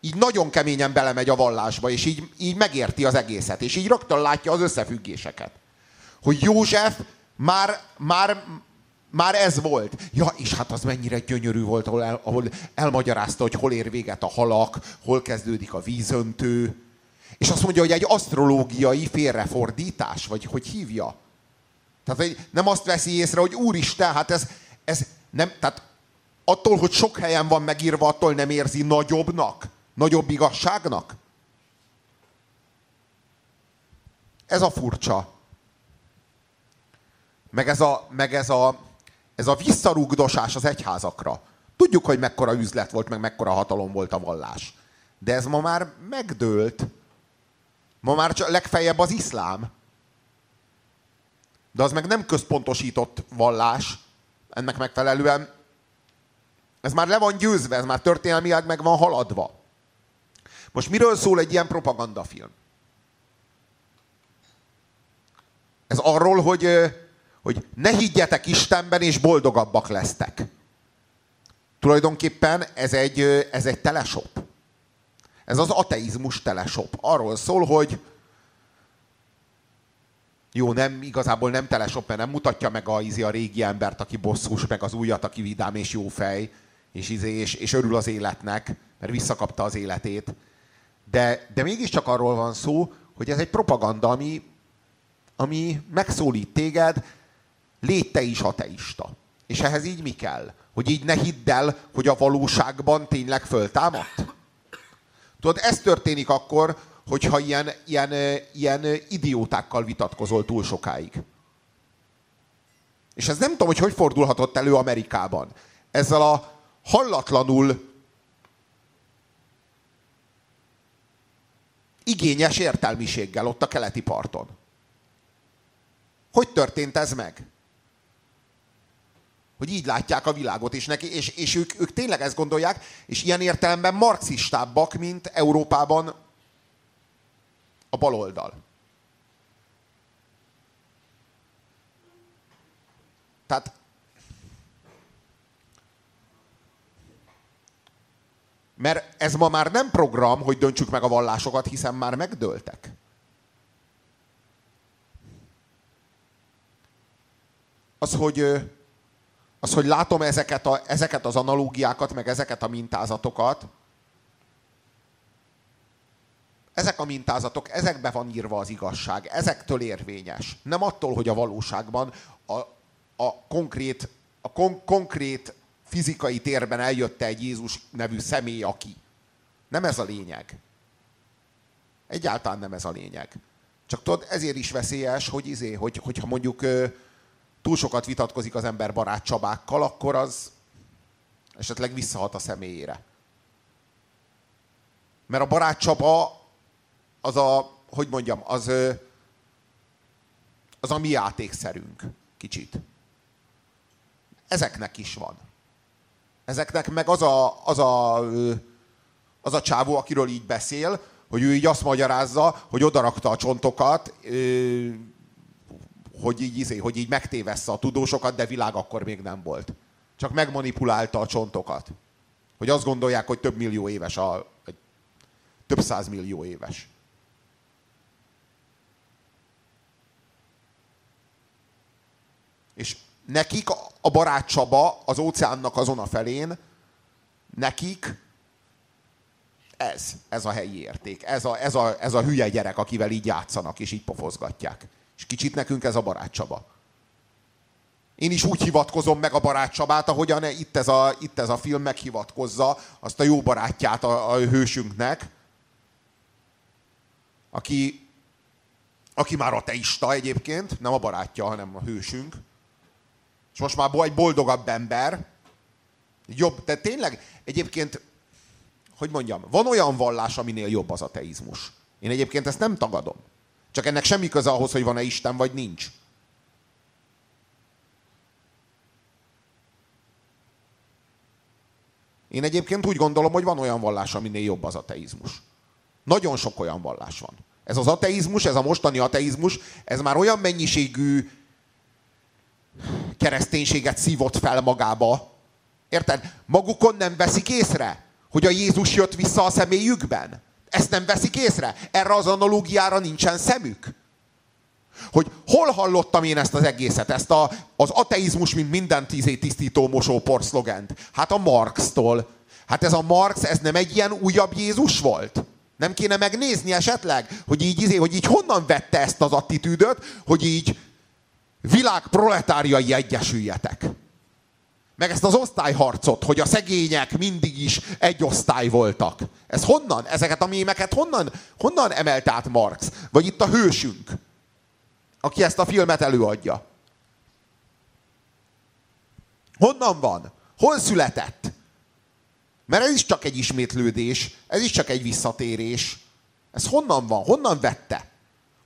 így nagyon keményen belemegy a vallásba, és így, így megérti az egészet, és így rögtön látja az összefüggéseket. Hogy József már, már, már ez volt. Ja, és hát az mennyire gyönyörű volt, ahol, el, ahol elmagyarázta, hogy hol ér véget a halak, hol kezdődik a vízöntő. És azt mondja, hogy egy asztrológiai félrefordítás, vagy hogy hívja. Tehát hogy nem azt veszi észre, hogy úristen, hát ez, ez nem, tehát attól, hogy sok helyen van megírva, attól nem érzi nagyobbnak, nagyobb igazságnak. Ez a furcsa. Meg ez a, meg ez a, ez a visszarúgdosás az egyházakra. Tudjuk, hogy mekkora üzlet volt, meg mekkora hatalom volt a vallás. De ez ma már megdőlt. Ma már csak legfeljebb az iszlám. De az meg nem központosított vallás. Ennek megfelelően ez már le van győzve, ez már történelmileg meg van haladva. Most miről szól egy ilyen propagandafilm? Ez arról, hogy hogy ne higgyetek Istenben, és boldogabbak lesztek. Tulajdonképpen ez egy, ez egy telesop. Ez az ateizmus telesop. Arról szól, hogy jó, nem, igazából nem telesop, mert nem mutatja meg a, izi a régi embert, aki bosszús, meg az újat, aki vidám és jó fej, és, izé, és, és örül az életnek, mert visszakapta az életét. De, de mégiscsak arról van szó, hogy ez egy propaganda, ami, ami megszólít téged, légy te is ateista. És ehhez így mi kell? Hogy így ne hidd el, hogy a valóságban tényleg föltámadt? Tudod, ez történik akkor, hogyha ilyen, ilyen, ilyen idiótákkal vitatkozol túl sokáig. És ez nem tudom, hogy hogy fordulhatott elő Amerikában. Ezzel a hallatlanul igényes értelmiséggel ott a keleti parton. Hogy történt ez meg? Hogy így látják a világot, és, neki, és, és ők, ők tényleg ezt gondolják, és ilyen értelemben marxistábbak, mint Európában a baloldal. Tehát Mert ez ma már nem program, hogy döntsük meg a vallásokat, hiszen már megdőltek. Az, hogy, az, hogy látom ezeket, a, ezeket az analógiákat, meg ezeket a mintázatokat, ezek a mintázatok, ezekbe van írva az igazság, ezektől érvényes. Nem attól, hogy a valóságban a, a konkrét, a kon, konkrét fizikai térben eljött egy Jézus nevű személy, aki. Nem ez a lényeg. Egyáltalán nem ez a lényeg. Csak tudod, ezért is veszélyes, hogy izé, hogy, hogyha mondjuk túl sokat vitatkozik az ember barát Csabákkal, akkor az esetleg visszahat a személyére. Mert a barát Csaba az a, hogy mondjam, az, az a mi játékszerünk kicsit. Ezeknek is van. Ezeknek meg az a, az a, az a csávó, akiről így beszél, hogy ő így azt magyarázza, hogy odarakta a csontokat, hogy így, izé, hogy így megtévessze a tudósokat, de világ akkor még nem volt. Csak megmanipulálta a csontokat. Hogy azt gondolják, hogy több millió éves, a, több millió éves. És nekik a barát Csaba az óceánnak azon a felén, nekik ez, ez a helyi érték. Ez a, ez, a, ez a hülye gyerek, akivel így játszanak, és így pofozgatják. És kicsit nekünk ez a barát Csaba. Én is úgy hivatkozom meg a barát Csabát, ahogyan itt ez a, itt ez a film meghivatkozza azt a jó barátját a, a hősünknek, aki, aki már ateista egyébként, nem a barátja, hanem a hősünk. És most már egy boldogabb ember. Jobb, de tényleg egyébként, hogy mondjam, van olyan vallás, aminél jobb az ateizmus. Én egyébként ezt nem tagadom. Csak ennek semmi köze ahhoz, hogy van-e Isten, vagy nincs. Én egyébként úgy gondolom, hogy van olyan vallás, aminél jobb az ateizmus. Nagyon sok olyan vallás van. Ez az ateizmus, ez a mostani ateizmus, ez már olyan mennyiségű kereszténységet szívott fel magába. Érted? Magukon nem veszik észre, hogy a Jézus jött vissza a személyükben. Ezt nem veszik észre. Erre az analógiára nincsen szemük. Hogy hol hallottam én ezt az egészet, ezt a, az ateizmus, mint minden tízé tisztító mosópor szlogent? Hát a Marx-tól. Hát ez a Marx, ez nem egy ilyen újabb Jézus volt? Nem kéne megnézni esetleg, hogy így, hogy így honnan vette ezt az attitűdöt, hogy így világ proletáriai egyesüljetek. Meg ezt az osztályharcot, hogy a szegények mindig is egy osztály voltak. Ez honnan? Ezeket a mémeket honnan, honnan emelt át Marx? Vagy itt a hősünk, aki ezt a filmet előadja. Honnan van? Hol született? Mert ez is csak egy ismétlődés, ez is csak egy visszatérés. Ez honnan van? Honnan vette?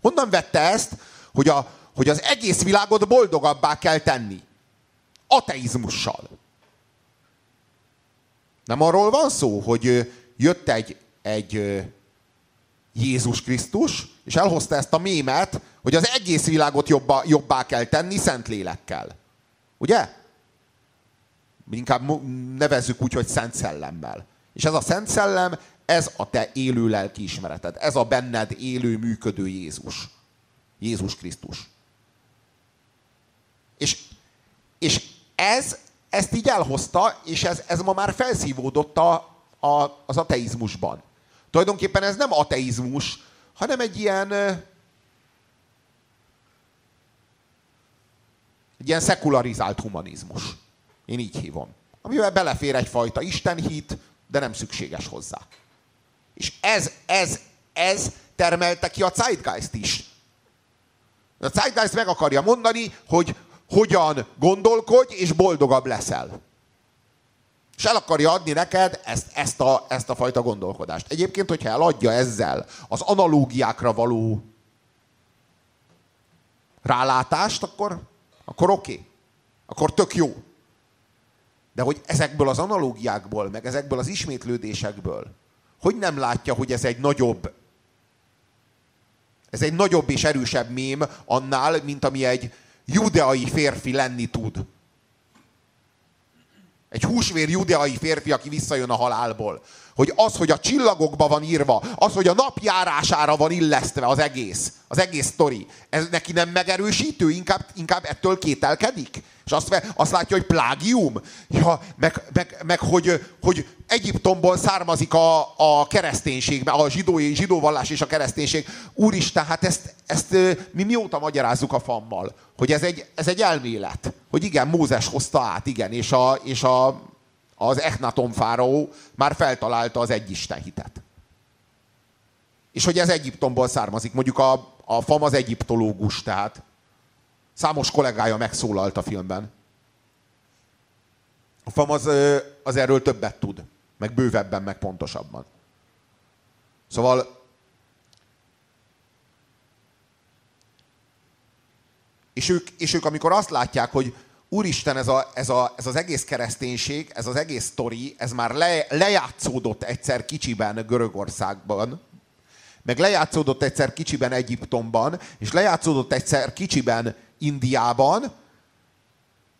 Honnan vette ezt, hogy a, hogy az egész világot boldogabbá kell tenni. Ateizmussal. Nem arról van szó, hogy jött egy, egy Jézus Krisztus, és elhozta ezt a mémet, hogy az egész világot jobbá, jobbá kell tenni szent lélekkel. Ugye? Inkább nevezzük úgy, hogy szent szellemmel. És ez a szent szellem, ez a te élő lelkiismereted. Ez a benned élő, működő Jézus. Jézus Krisztus. És, és ez, ezt így elhozta, és ez, ez ma már felszívódott a, a, az ateizmusban. Tulajdonképpen ez nem ateizmus, hanem egy ilyen egy ilyen szekularizált humanizmus. Én így hívom. Amivel belefér egyfajta istenhit, de nem szükséges hozzá. És ez, ez, ez termelte ki a Zeitgeist is. A Zeitgeist meg akarja mondani, hogy hogyan gondolkodj, és boldogabb leszel. És el akarja adni neked ezt, ezt, a, ezt a fajta gondolkodást. Egyébként, hogyha eladja ezzel az analógiákra való rálátást, akkor, akkor oké. Okay. Akkor tök jó. De hogy ezekből az analógiákból, meg ezekből az ismétlődésekből, hogy nem látja, hogy ez egy nagyobb Ez egy nagyobb és erősebb mém annál, mint ami egy judeai férfi lenni tud. Egy húsvér judeai férfi, aki visszajön a halálból. Hogy az, hogy a csillagokba van írva, az, hogy a napjárására van illesztve az egész, az egész sztori, ez neki nem megerősítő, inkább, inkább ettől kételkedik? És azt, azt látja, hogy plágium? Ja, meg, meg, meg hogy, hogy Egyiptomból származik a, a kereszténység, a zsidói, zsidóvallás és a kereszténység. Úristen, hát ezt, ezt mi mióta magyarázzuk a fammal? Hogy ez egy, ez egy elmélet. Hogy igen, Mózes hozta át, igen, és, a, és a, az Echnaton fáraó már feltalálta az egyisten hitet. És hogy ez Egyiptomból származik. Mondjuk a, a fam az egyiptológus, tehát Számos kollégája megszólalt a filmben. A FAM az, az erről többet tud. Meg bővebben, meg pontosabban. Szóval és ők, és ők amikor azt látják, hogy úristen, ez, a, ez, a, ez az egész kereszténység, ez az egész sztori, ez már le, lejátszódott egyszer kicsiben Görögországban, meg lejátszódott egyszer kicsiben Egyiptomban, és lejátszódott egyszer kicsiben Indiában,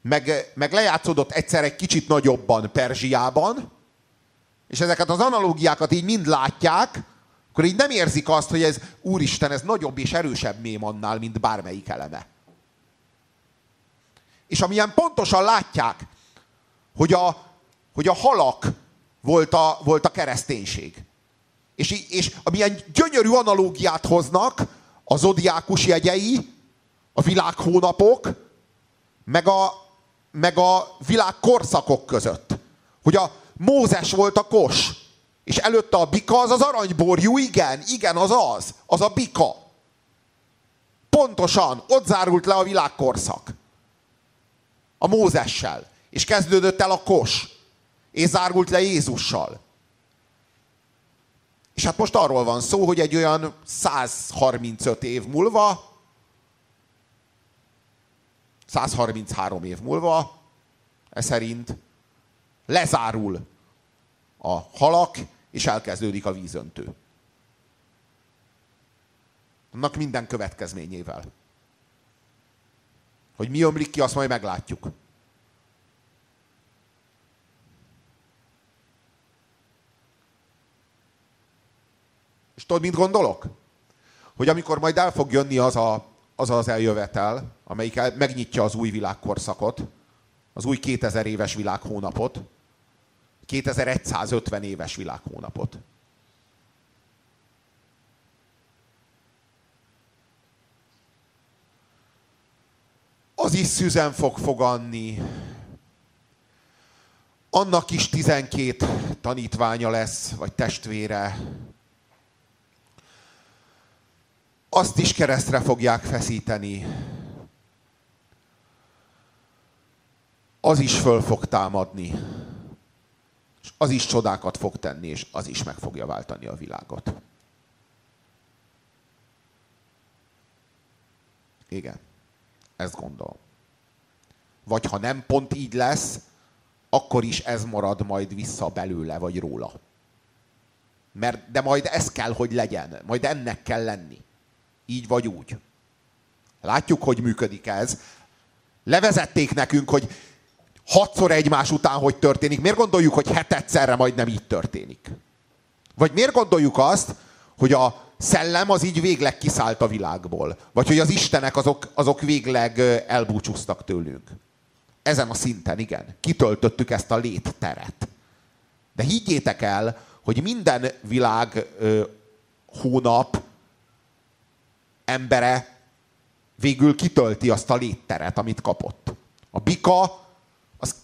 meg, meg lejátszódott egyszer egy kicsit nagyobban Perzsiában, és ezeket az analógiákat így mind látják, akkor így nem érzik azt, hogy ez, úristen, ez nagyobb és erősebb mém annál, mint bármelyik eleme. És amilyen pontosan látják, hogy a, hogy a halak volt a, volt a kereszténység. És, és amilyen gyönyörű analógiát hoznak a zodiákus jegyei, a világhónapok, meg a, meg a világ korszakok között. Hogy a Mózes volt a kos, és előtte a bika az az aranyborjú, igen, igen, az az, az a bika. Pontosan, ott zárult le a világkorszak. A Mózessel. És kezdődött el a kos. És zárult le Jézussal. És hát most arról van szó, hogy egy olyan 135 év múlva 133 év múlva, ez szerint lezárul a halak, és elkezdődik a vízöntő. Annak minden következményével. Hogy mi ömlik ki, azt majd meglátjuk. És tudod, mit gondolok? Hogy amikor majd el fog jönni az a az az eljövetel, amelyik el, megnyitja az új világkorszakot, az új 2000 éves világhónapot, 2150 éves világhónapot. Az is szüzen fog foganni. Annak is 12 tanítványa lesz, vagy testvére. Azt is keresztre fogják feszíteni. Az is föl fog támadni. És az is csodákat fog tenni, és az is meg fogja váltani a világot. Igen. Ezt gondolom. Vagy ha nem pont így lesz, akkor is ez marad majd vissza belőle, vagy róla. Mert, de majd ez kell, hogy legyen. Majd ennek kell lenni. Így vagy úgy. Látjuk, hogy működik ez. Levezették nekünk, hogy hatszor egymás után hogy történik. Miért gondoljuk, hogy hetedszerre majd nem így történik? Vagy miért gondoljuk azt, hogy a szellem az így végleg kiszállt a világból? Vagy hogy az istenek azok, azok végleg elbúcsúztak tőlünk? Ezen a szinten, igen. Kitöltöttük ezt a létteret. De higgyétek el, hogy minden világ ö, hónap embere végül kitölti azt a létteret, amit kapott. A bika, az,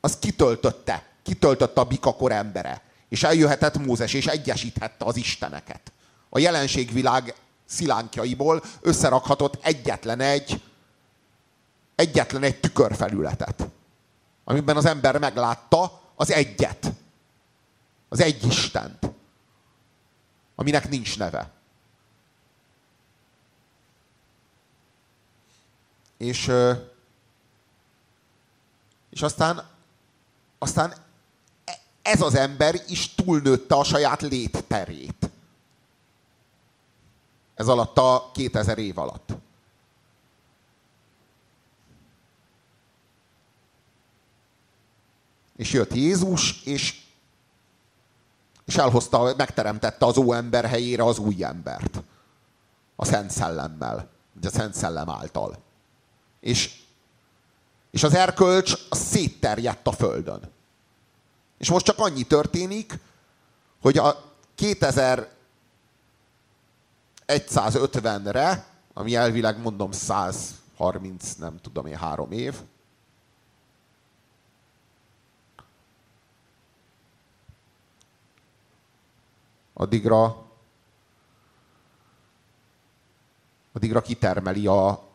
az kitöltötte. Kitöltötte a bikakor embere. És eljöhetett Mózes, és egyesíthette az isteneket. A jelenségvilág szilánkjaiból összerakhatott egyetlen egy, egyetlen egy tükörfelületet. Amiben az ember meglátta az egyet. Az egy Istent. Aminek nincs neve. És, és aztán, aztán e, ez az ember is túlnőtte a saját létterét. Ez alatt a 2000 év alatt. És jött Jézus, és, és elhozta, megteremtette az óember helyére az új embert. A Szent Szellemmel. Vagy a Szent Szellem által. És, és az erkölcs az szétterjedt a földön. És most csak annyi történik, hogy a 2150-re, ami elvileg mondom 130, nem tudom én, három év, addigra addigra kitermeli a,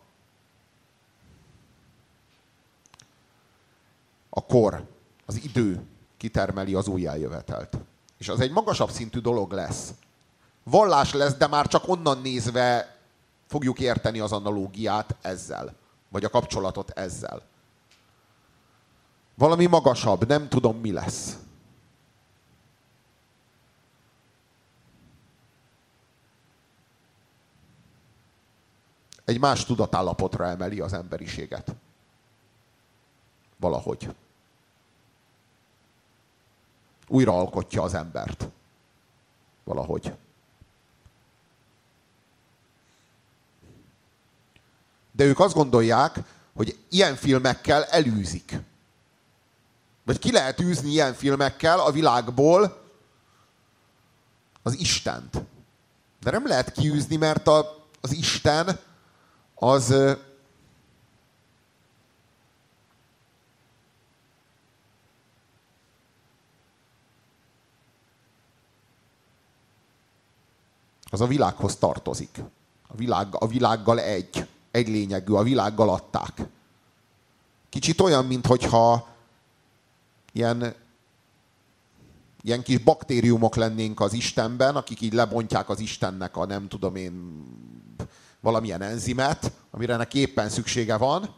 a kor, az idő kitermeli az újjájövetelt. És az egy magasabb szintű dolog lesz. Vallás lesz, de már csak onnan nézve fogjuk érteni az analógiát ezzel. Vagy a kapcsolatot ezzel. Valami magasabb, nem tudom mi lesz. Egy más tudatállapotra emeli az emberiséget. Valahogy újra alkotja az embert. Valahogy. De ők azt gondolják, hogy ilyen filmekkel elűzik. Vagy ki lehet űzni ilyen filmekkel a világból az Istent. De nem lehet kiűzni, mert a, az Isten az, az a világhoz tartozik. A, világ, a világgal egy. Egy lényegű, a világgal adták. Kicsit olyan, mintha ilyen, ilyen kis baktériumok lennénk az Istenben, akik így lebontják az Istennek a nem tudom én valamilyen enzimet, amire neki éppen szüksége van,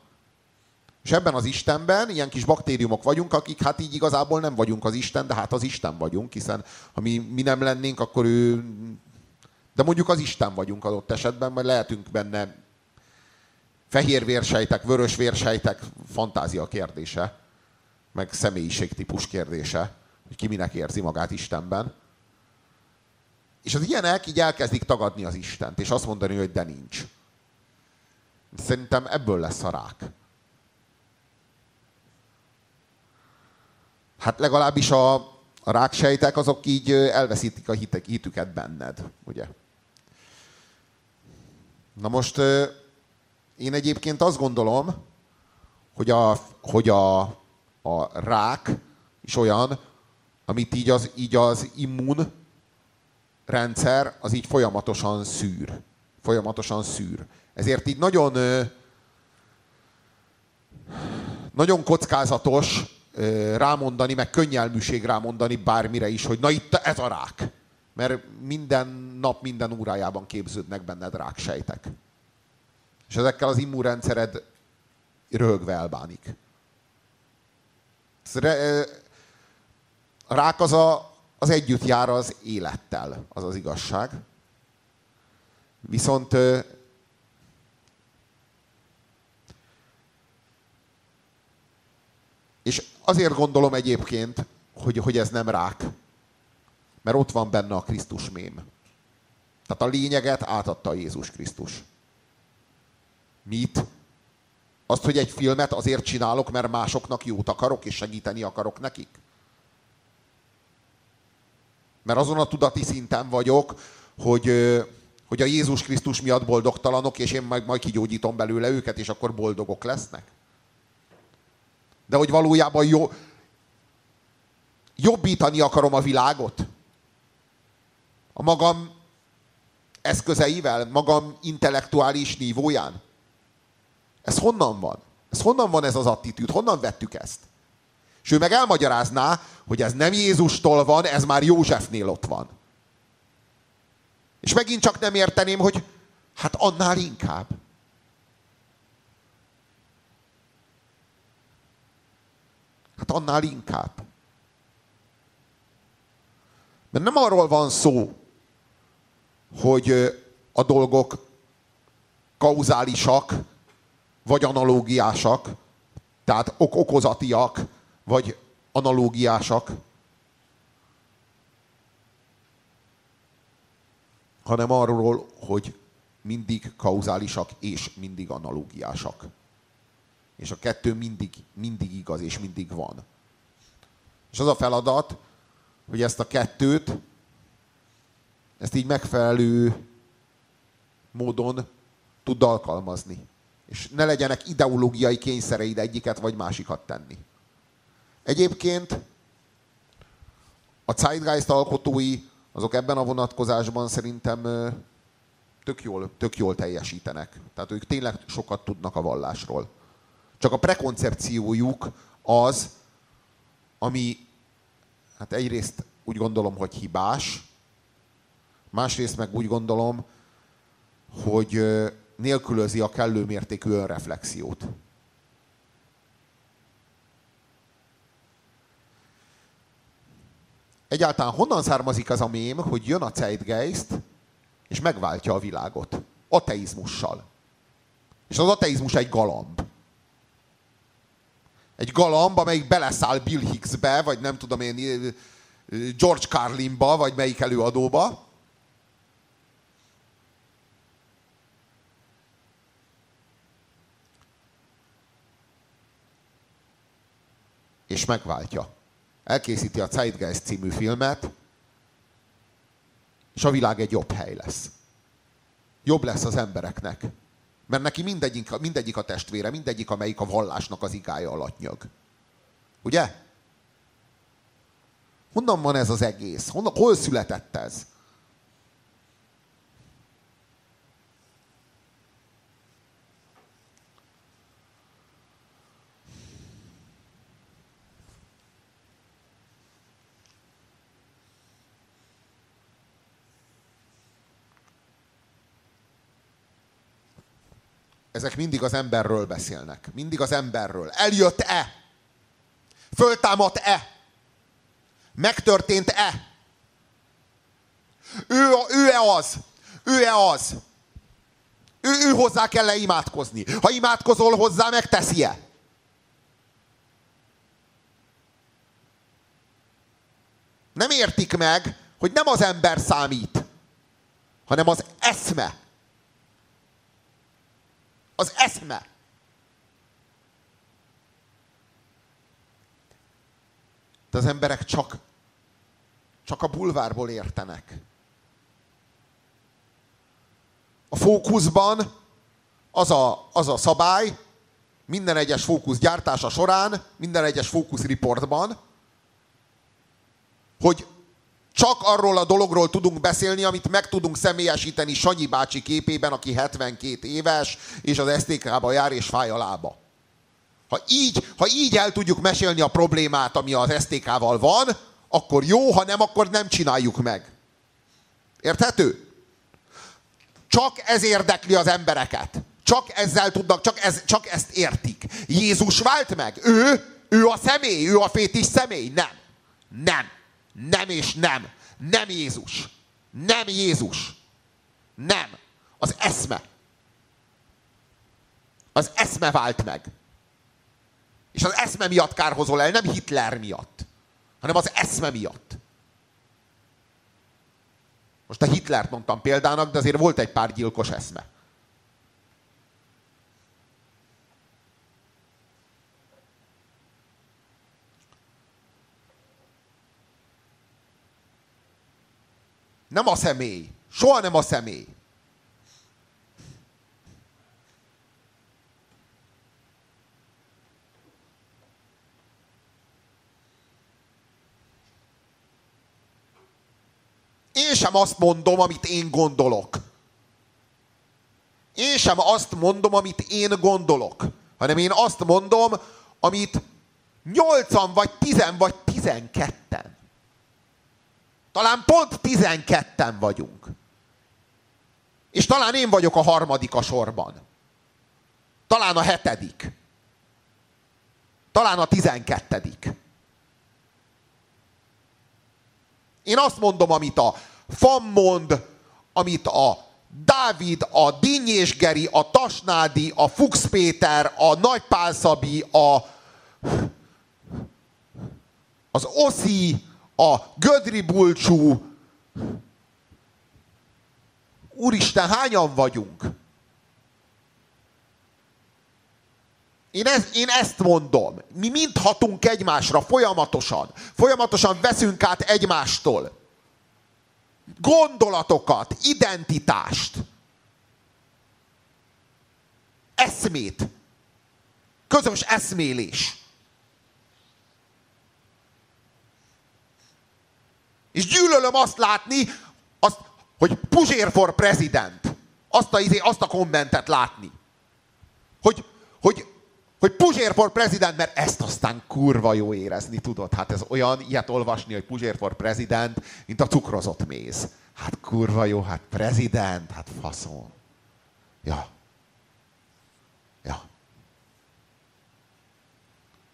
és ebben az Istenben ilyen kis baktériumok vagyunk, akik hát így igazából nem vagyunk az Isten, de hát az Isten vagyunk, hiszen ha mi, mi nem lennénk, akkor ő de mondjuk az Isten vagyunk adott esetben, mert lehetünk benne fehér vérsejtek, vörös vérsejtek, fantázia kérdése, meg személyiségtípus kérdése, hogy ki minek érzi magát Istenben. És az ilyenek így elkezdik tagadni az Istent, és azt mondani, hogy de nincs. Szerintem ebből lesz a rák. Hát legalábbis a, a ráksejtek azok így elveszítik a hitek, hitüket benned, ugye? Na most én egyébként azt gondolom, hogy a, hogy a, a rák is olyan, amit így az, így az immun rendszer az így folyamatosan szűr. Folyamatosan szűr. Ezért így nagyon nagyon kockázatos rámondani, meg könnyelműség rámondani bármire is, hogy na itt ez a rák mert minden nap, minden órájában képződnek benned ráksejtek. És ezekkel az immunrendszered röhögve elbánik. A rák az, a, az együtt jár az élettel, az az igazság. Viszont és azért gondolom egyébként, hogy, hogy ez nem rák, mert ott van benne a Krisztus mém. Tehát a lényeget átadta Jézus Krisztus. Mit? Azt, hogy egy filmet azért csinálok, mert másoknak jót akarok, és segíteni akarok nekik? Mert azon a tudati szinten vagyok, hogy, hogy a Jézus Krisztus miatt boldogtalanok, és én majd, majd kigyógyítom belőle őket, és akkor boldogok lesznek. De hogy valójában jó, jobbítani akarom a világot a magam eszközeivel, magam intellektuális nívóján? Ez honnan van? Ez honnan van ez az attitűd? Honnan vettük ezt? És ő meg elmagyarázná, hogy ez nem Jézustól van, ez már Józsefnél ott van. És megint csak nem érteném, hogy hát annál inkább. Hát annál inkább. Mert nem arról van szó, hogy a dolgok kauzálisak, vagy analógiásak, tehát ok okozatiak, vagy analógiásak, hanem arról, hogy mindig kauzálisak és mindig analógiásak. És a kettő mindig, mindig igaz és mindig van. És az a feladat, hogy ezt a kettőt, ezt így megfelelő módon tud alkalmazni. És ne legyenek ideológiai kényszereid egyiket vagy másikat tenni. Egyébként a Zeitgeist alkotói azok ebben a vonatkozásban szerintem tök jól, tök jól teljesítenek. Tehát ők tényleg sokat tudnak a vallásról. Csak a prekoncepciójuk az, ami hát egyrészt úgy gondolom, hogy hibás, másrészt meg úgy gondolom, hogy nélkülözi a kellő mértékű önreflexiót. Egyáltalán honnan származik az a mém, hogy jön a Zeitgeist, és megváltja a világot. Ateizmussal. És az ateizmus egy galamb. Egy galamb, amelyik beleszáll Bill Hicksbe, vagy nem tudom én, George Carlinba, vagy melyik előadóba. És megváltja. Elkészíti a Zeitgeist című filmet, és a világ egy jobb hely lesz. Jobb lesz az embereknek. Mert neki mindegyik, mindegyik a testvére, mindegyik, amelyik a vallásnak az igája alatt nyög. Ugye? Honnan van ez az egész? Honnan, hol született ez? Ezek mindig az emberről beszélnek. Mindig az emberről. Eljött-e? Föltámadt-e? Megtörtént-e? Ő, ő-e az? Ő-e az? Ő, ő hozzá kell -e imádkozni? Ha imádkozol hozzá, megteszi-e? Nem értik meg, hogy nem az ember számít, hanem az eszme. Az eszme. De az emberek csak, csak a bulvárból értenek. A fókuszban az a, az a szabály, minden egyes fókusz gyártása során, minden egyes fókusz riportban, hogy csak arról a dologról tudunk beszélni, amit meg tudunk személyesíteni Sanyi bácsi képében, aki 72 éves, és az STK-ba jár, és fáj a lába. Ha így, ha így el tudjuk mesélni a problémát, ami az STK-val van, akkor jó, ha nem, akkor nem csináljuk meg. Érthető? Csak ez érdekli az embereket. Csak ezzel tudnak, csak, ez, csak ezt értik. Jézus vált meg? Ő? Ő a személy? Ő a fétis személy? Nem. Nem. Nem és nem. Nem Jézus. Nem Jézus. Nem. Az eszme. Az eszme vált meg. És az eszme miatt kárhozol el, nem Hitler miatt, hanem az eszme miatt. Most a Hitlert mondtam példának, de azért volt egy pár gyilkos eszme. Nem a személy. Soha nem a személy. Én sem azt mondom, amit én gondolok. Én sem azt mondom, amit én gondolok, hanem én azt mondom, amit nyolcan, vagy tizen, vagy tizenketten. Talán pont tizenketten vagyunk. És talán én vagyok a harmadik a sorban. Talán a hetedik. Talán a tizenkettedik. Én azt mondom, amit a FAM mond, amit a Dávid, a Dinnyés Geri, a Tasnádi, a Fuchs Péter, a Nagypál Szabi, a, az Oszi, a Gödri Bulcsú. Úristen, hányan vagyunk? Én, ez, én ezt mondom. Mi mind hatunk egymásra folyamatosan. Folyamatosan veszünk át egymástól. Gondolatokat, identitást. Eszmét. Közös eszmélés. És gyűlölöm azt látni, azt, hogy Puzsér for president. Azt a, izé, azt a kommentet látni. Hogy, hogy hogy Puzsér for president, mert ezt aztán kurva jó érezni, tudod? Hát ez olyan, ilyet olvasni, hogy Puzsér for president, mint a cukrozott méz. Hát kurva jó, hát prezident, hát faszom. Ja. Ja.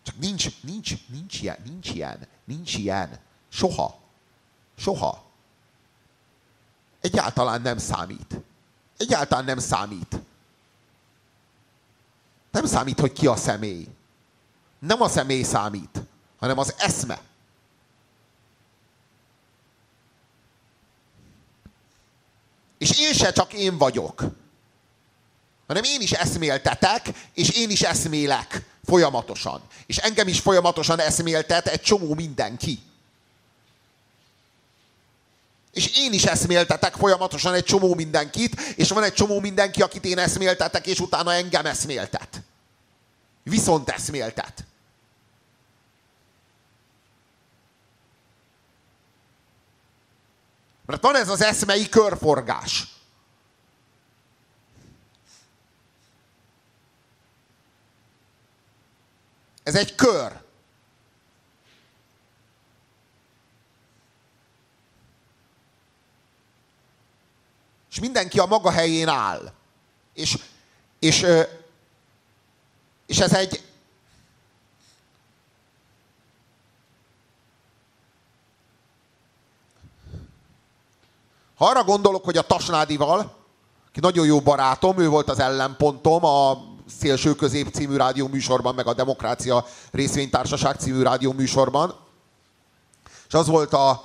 Csak nincs, nincs, nincs ilyen, nincs ilyen, nincs ilyen. Soha. Soha. Egyáltalán nem számít. Egyáltalán nem számít. Nem számít, hogy ki a személy. Nem a személy számít, hanem az eszme. És én se csak én vagyok, hanem én is eszméltetek, és én is eszmélek folyamatosan. És engem is folyamatosan eszméltet egy csomó mindenki. És én is eszméltetek folyamatosan egy csomó mindenkit, és van egy csomó mindenki, akit én eszméltetek, és utána engem eszméltet. Viszont eszméltet. Mert van ez az eszmei körforgás. Ez egy kör. És mindenki a maga helyén áll. És, és, és ez egy, Ha arra gondolok, hogy a Tasnádival, aki nagyon jó barátom, ő volt az ellenpontom a Szélső Közép című rádió műsorban, meg a Demokrácia Részvénytársaság című rádió műsorban, és az volt a,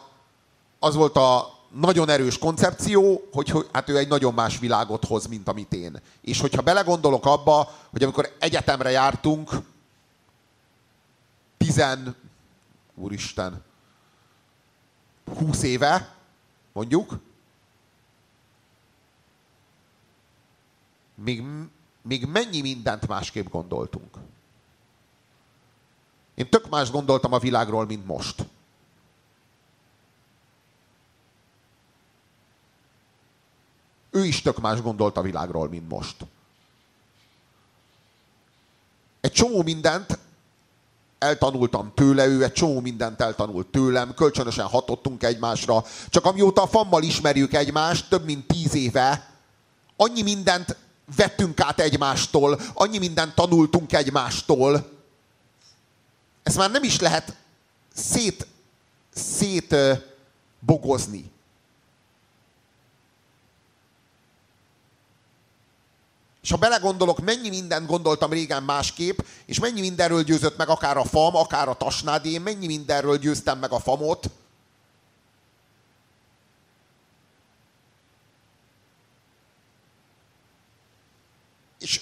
az volt a nagyon erős koncepció, hogy hát ő egy nagyon más világot hoz, mint amit én. És hogyha belegondolok abba, hogy amikor egyetemre jártunk, tizen, úristen, húsz éve, mondjuk, még, még mennyi mindent másképp gondoltunk. Én tök más gondoltam a világról, mint most. Ő is tök más gondolt a világról, mint most. Egy csomó mindent eltanultam tőle, ő egy csomó mindent eltanult tőlem, kölcsönösen hatottunk egymásra. Csak amióta a fammal ismerjük egymást, több mint tíz éve, annyi mindent vettünk át egymástól, annyi mindent tanultunk egymástól. Ezt már nem is lehet szét, szét bogozni. És ha belegondolok, mennyi mindent gondoltam régen másképp, és mennyi mindenről győzött meg akár a fam, akár a tasnád, mennyi mindenről győztem meg a famot, és,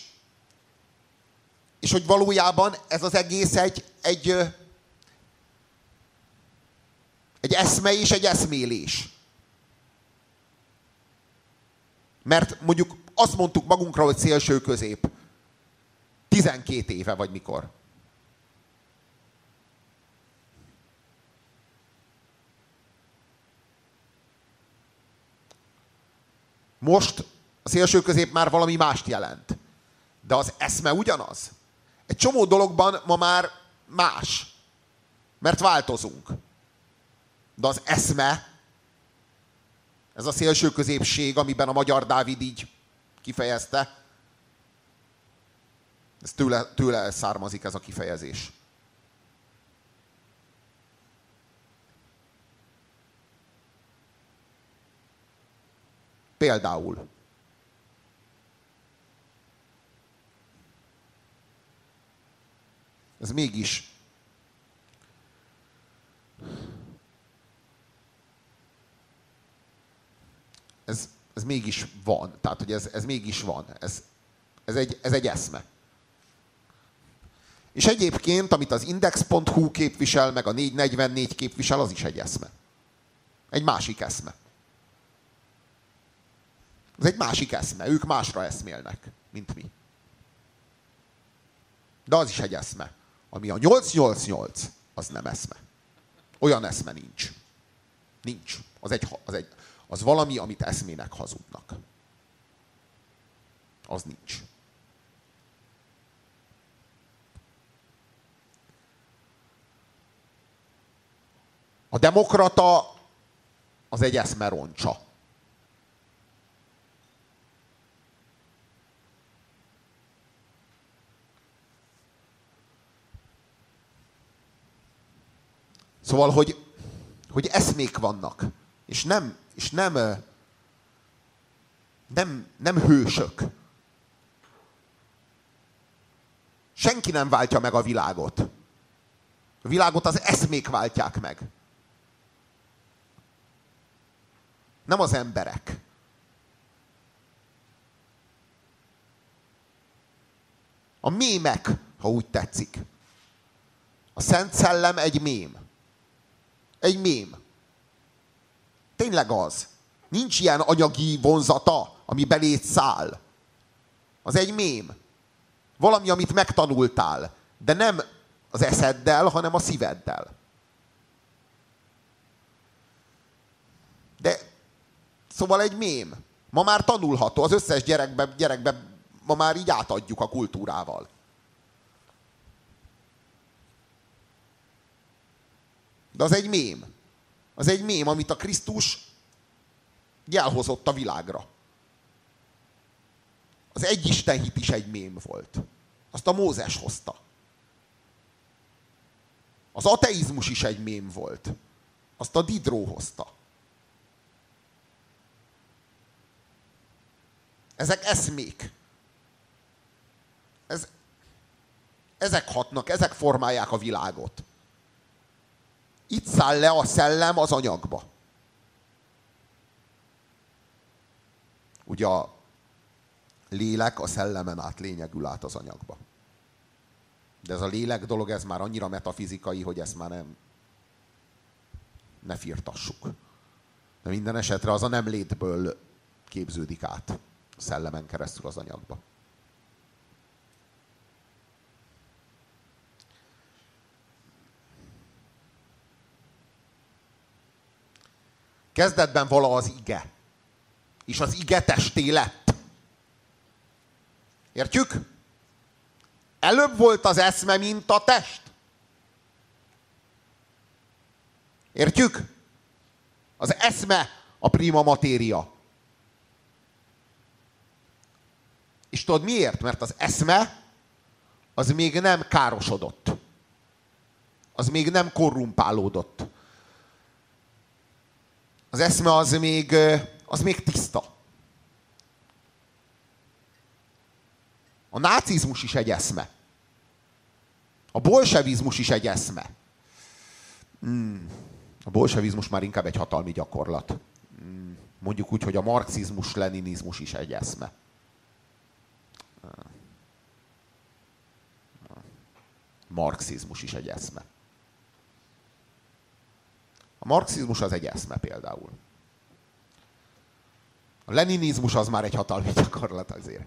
és hogy valójában ez az egész egy, egy, egy eszme és egy eszmélés. Mert mondjuk azt mondtuk magunkra, hogy szélső közép. 12 éve vagy mikor. Most a szélső közép már valami mást jelent. De az eszme ugyanaz. Egy csomó dologban ma már más. Mert változunk. De az eszme, ez a szélső középség, amiben a magyar Dávid így kifejezte. Ez tőle, tőle származik ez a kifejezés. Például ez mégis ez ez mégis van. Tehát, hogy ez, ez mégis van. Ez, ez, egy, ez egy eszme. És egyébként, amit az Index.hu képvisel, meg a 444 képvisel, az is egy eszme. Egy másik eszme. Ez egy másik eszme. Ők másra eszmélnek, mint mi. De az is egy eszme. Ami a 888, az nem eszme. Olyan eszme nincs. Nincs. Az, egy, az, egy, az valami, amit eszmének hazudnak. Az nincs. A demokrata az egy eszmeroncsa. Szóval, hogy, hogy eszmék vannak, és nem, és nem, nem, nem hősök. Senki nem váltja meg a világot. A világot az eszmék váltják meg. Nem az emberek. A mémek, ha úgy tetszik. A Szent Szellem egy mém. Egy mém. Tényleg az. Nincs ilyen anyagi vonzata, ami belét száll. Az egy mém. Valami, amit megtanultál. De nem az eszeddel, hanem a szíveddel. De szóval egy mém. Ma már tanulható. Az összes gyerekbe, gyerekbe ma már így átadjuk a kultúrával. De az egy mém. Az egy mém, amit a Krisztus elhozott a világra. Az egyisten hit is egy mém volt. Azt a Mózes hozta. Az ateizmus is egy mém volt. Azt a Didró hozta. Ezek eszmék. Ez, ezek hatnak, ezek formálják a világot. Itt száll le a szellem az anyagba. Ugye a lélek a szellemen át lényegül át az anyagba. De ez a lélek dolog, ez már annyira metafizikai, hogy ezt már nem ne firtassuk. De minden esetre az a nem létből képződik át a szellemen keresztül az anyagba. Kezdetben vala az ige. És az ige testé lett. Értjük? Előbb volt az eszme, mint a test. Értjük? Az eszme a prima matéria. És tudod miért? Mert az eszme az még nem károsodott. Az még nem korrumpálódott. Az eszme az még, az még tiszta. A nácizmus is egy eszme. A bolsevizmus is egy eszme. Hmm. A bolsevizmus már inkább egy hatalmi gyakorlat. Hmm. Mondjuk úgy, hogy a marxizmus, leninizmus is egy eszme. Marxizmus is egy eszme. A marxizmus az egy eszme például. A leninizmus az már egy hatalmi gyakorlat azért.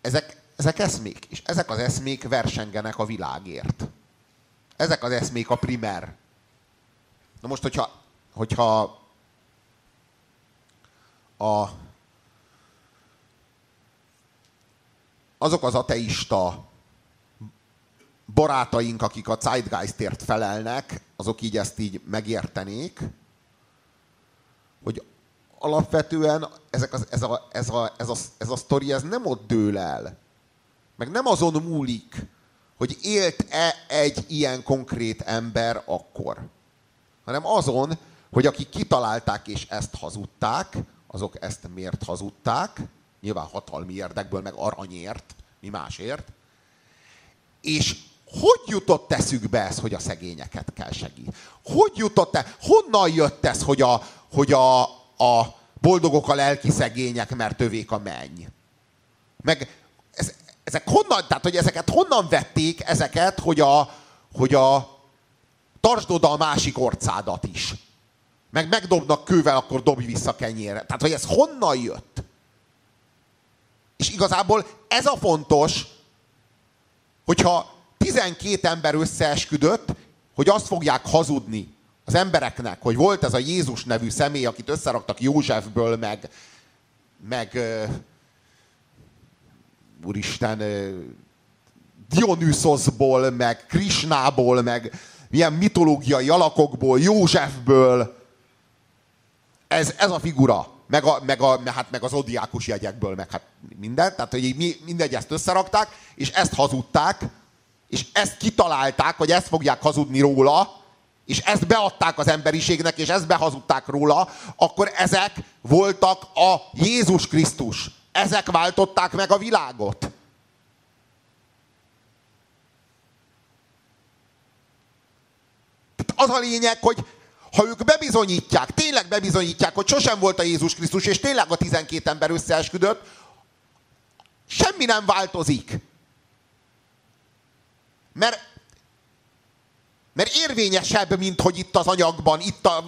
Ezek, ezek eszmék, és ezek az eszmék versengenek a világért. Ezek az eszmék a primer. Na most, hogyha, hogyha a, azok az ateista barátaink, akik a Zeitgeistért felelnek, azok így ezt így megértenék, hogy alapvetően ezek az, ez, a, ez, a, ez, a, ez a sztori ez nem ott dől el. Meg nem azon múlik, hogy élt-e egy ilyen konkrét ember akkor. Hanem azon, hogy akik kitalálták és ezt hazudták, azok ezt miért hazudták, nyilván hatalmi érdekből, meg aranyért, mi másért. És hogy jutott eszükbe ez, hogy a szegényeket kell segíteni? Hogy jutott -e? Honnan jött ez, hogy a, hogy a, a boldogok a lelki szegények, mert tövék a menny? Meg ez, ezek honnan, tehát hogy ezeket honnan vették ezeket, hogy a, hogy a tartsd oda a másik orcádat is. Meg megdobnak kővel, akkor dobj vissza kenyére. Tehát, hogy ez honnan jött? És igazából ez a fontos, hogyha 12 ember összeesküdött, hogy azt fogják hazudni az embereknek, hogy volt ez a Jézus nevű személy, akit összeraktak Józsefből, meg, meg uh, úristen, uh, Dionysoszból, meg Krisnából, meg milyen mitológiai alakokból, Józsefből. Ez, ez a figura. Meg, a, meg, a, hát meg az odiákus jegyekből, meg hát minden. Tehát, hogy mi, mindegy ezt összerakták, és ezt hazudták, és ezt kitalálták, hogy ezt fogják hazudni róla, és ezt beadták az emberiségnek, és ezt behazudták róla, akkor ezek voltak a Jézus Krisztus. Ezek váltották meg a világot. Az a lényeg, hogy ha ők bebizonyítják, tényleg bebizonyítják, hogy sosem volt a Jézus Krisztus, és tényleg a 12 ember összeesküdött, semmi nem változik. Mert, mert érvényesebb, mint hogy itt az anyagban, itt a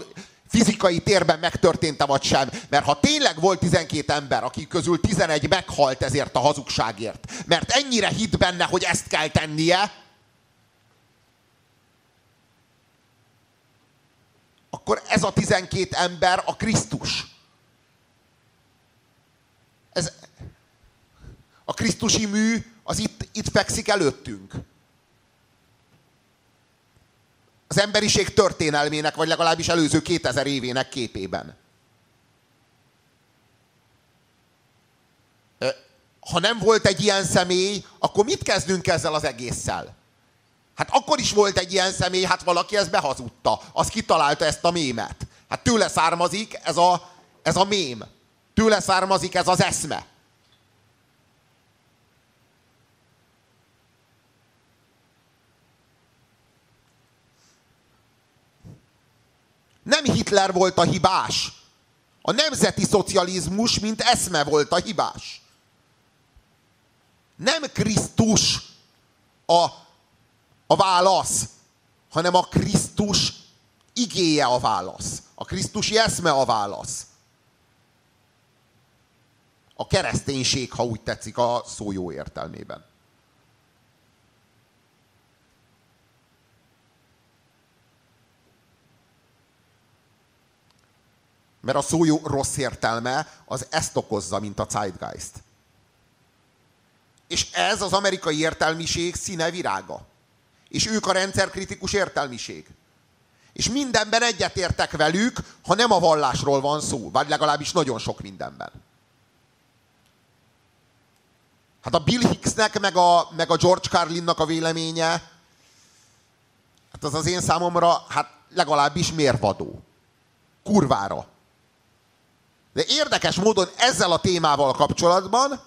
fizikai térben megtörtént-e vagy sem. Mert ha tényleg volt 12 ember, akik közül 11 meghalt ezért a hazugságért, mert ennyire hit benne, hogy ezt kell tennie, akkor ez a 12 ember a Krisztus. Ez, a Krisztusi mű az itt, itt fekszik előttünk. Az emberiség történelmének, vagy legalábbis előző 2000 évének képében. Ha nem volt egy ilyen személy, akkor mit kezdünk ezzel az egésszel? Hát akkor is volt egy ilyen személy, hát valaki ezt behazudta. Az kitalálta ezt a mémet. Hát tőle származik ez a, ez a mém. Tőle származik ez az eszme. Nem Hitler volt a hibás. A nemzeti szocializmus, mint eszme volt a hibás. Nem Krisztus a a válasz, hanem a Krisztus igéje a válasz. A Krisztusi eszme a válasz. A kereszténység, ha úgy tetszik, a szó jó értelmében. Mert a szó jó, rossz értelme az ezt okozza, mint a zeitgeist. És ez az amerikai értelmiség színe virága. És ők a rendszerkritikus értelmiség. És mindenben egyetértek velük, ha nem a vallásról van szó, vagy legalábbis nagyon sok mindenben. Hát a Bill Hicksnek, meg a, meg a George Carlinnak a véleménye, hát az az én számomra, hát legalábbis mérvadó. Kurvára. De érdekes módon ezzel a témával kapcsolatban,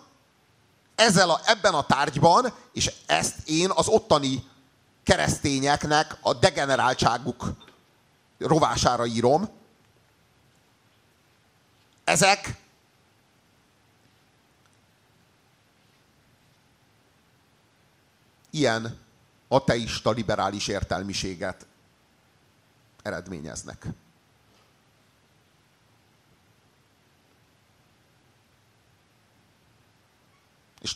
ezzel a, ebben a tárgyban, és ezt én az ottani keresztényeknek a degeneráltságuk rovására írom. Ezek ilyen ateista liberális értelmiséget eredményeznek. És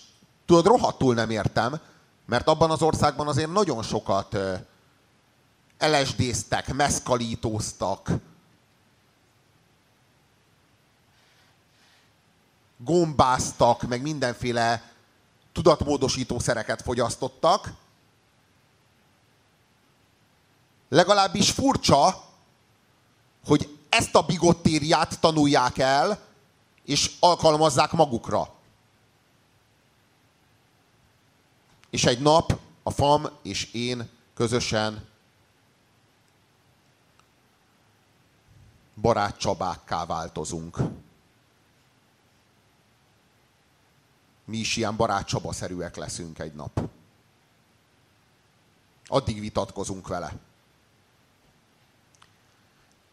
tudod, rohadtul nem értem, mert abban az országban azért nagyon sokat LSD-ztek, meszkalítóztak, gombáztak, meg mindenféle tudatmódosító szereket fogyasztottak. Legalábbis furcsa, hogy ezt a bigottériát tanulják el, és alkalmazzák magukra. És egy nap a FAM és én közösen barátcsabákká változunk. mi is ilyen barát Csaba-szerűek leszünk egy nap. Addig vitatkozunk vele.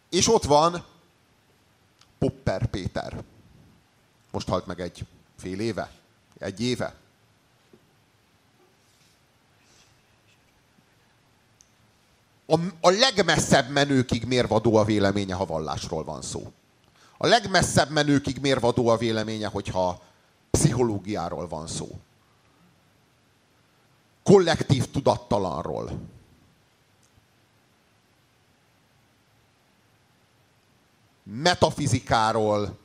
És ott van Popper Péter. Most halt meg egy fél éve? Egy éve? A, a legmesszebb menőkig mérvadó a véleménye, ha vallásról van szó. A legmesszebb menőkig mérvadó a véleménye, hogyha pszichológiáról van szó. Kollektív tudattalanról. Metafizikáról,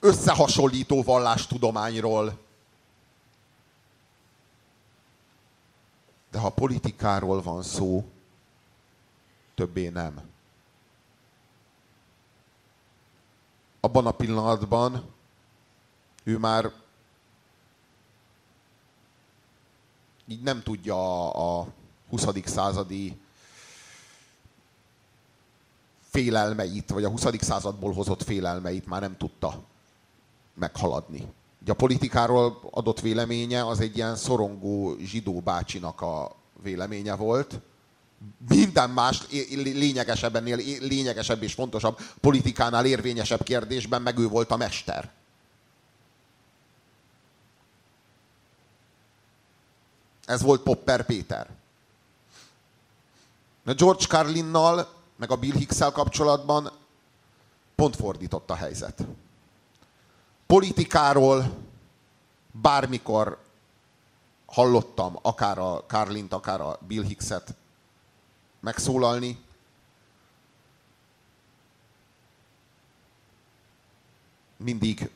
összehasonlító vallástudományról. De ha politikáról van szó, többé nem. Abban a pillanatban ő már így nem tudja a 20. századi félelmeit, vagy a 20. századból hozott félelmeit már nem tudta meghaladni. Ugye a politikáról adott véleménye az egy ilyen szorongó zsidó bácsinak a véleménye volt. Minden más lényegesebb, ennél lényegesebb és fontosabb politikánál érvényesebb kérdésben meg ő volt a mester. Ez volt Popper Péter. A George Carlinnal, meg a Bill hicks kapcsolatban pont fordított a helyzet. Politikáról bármikor hallottam akár a Carlint, akár a Bill Hickset megszólalni, mindig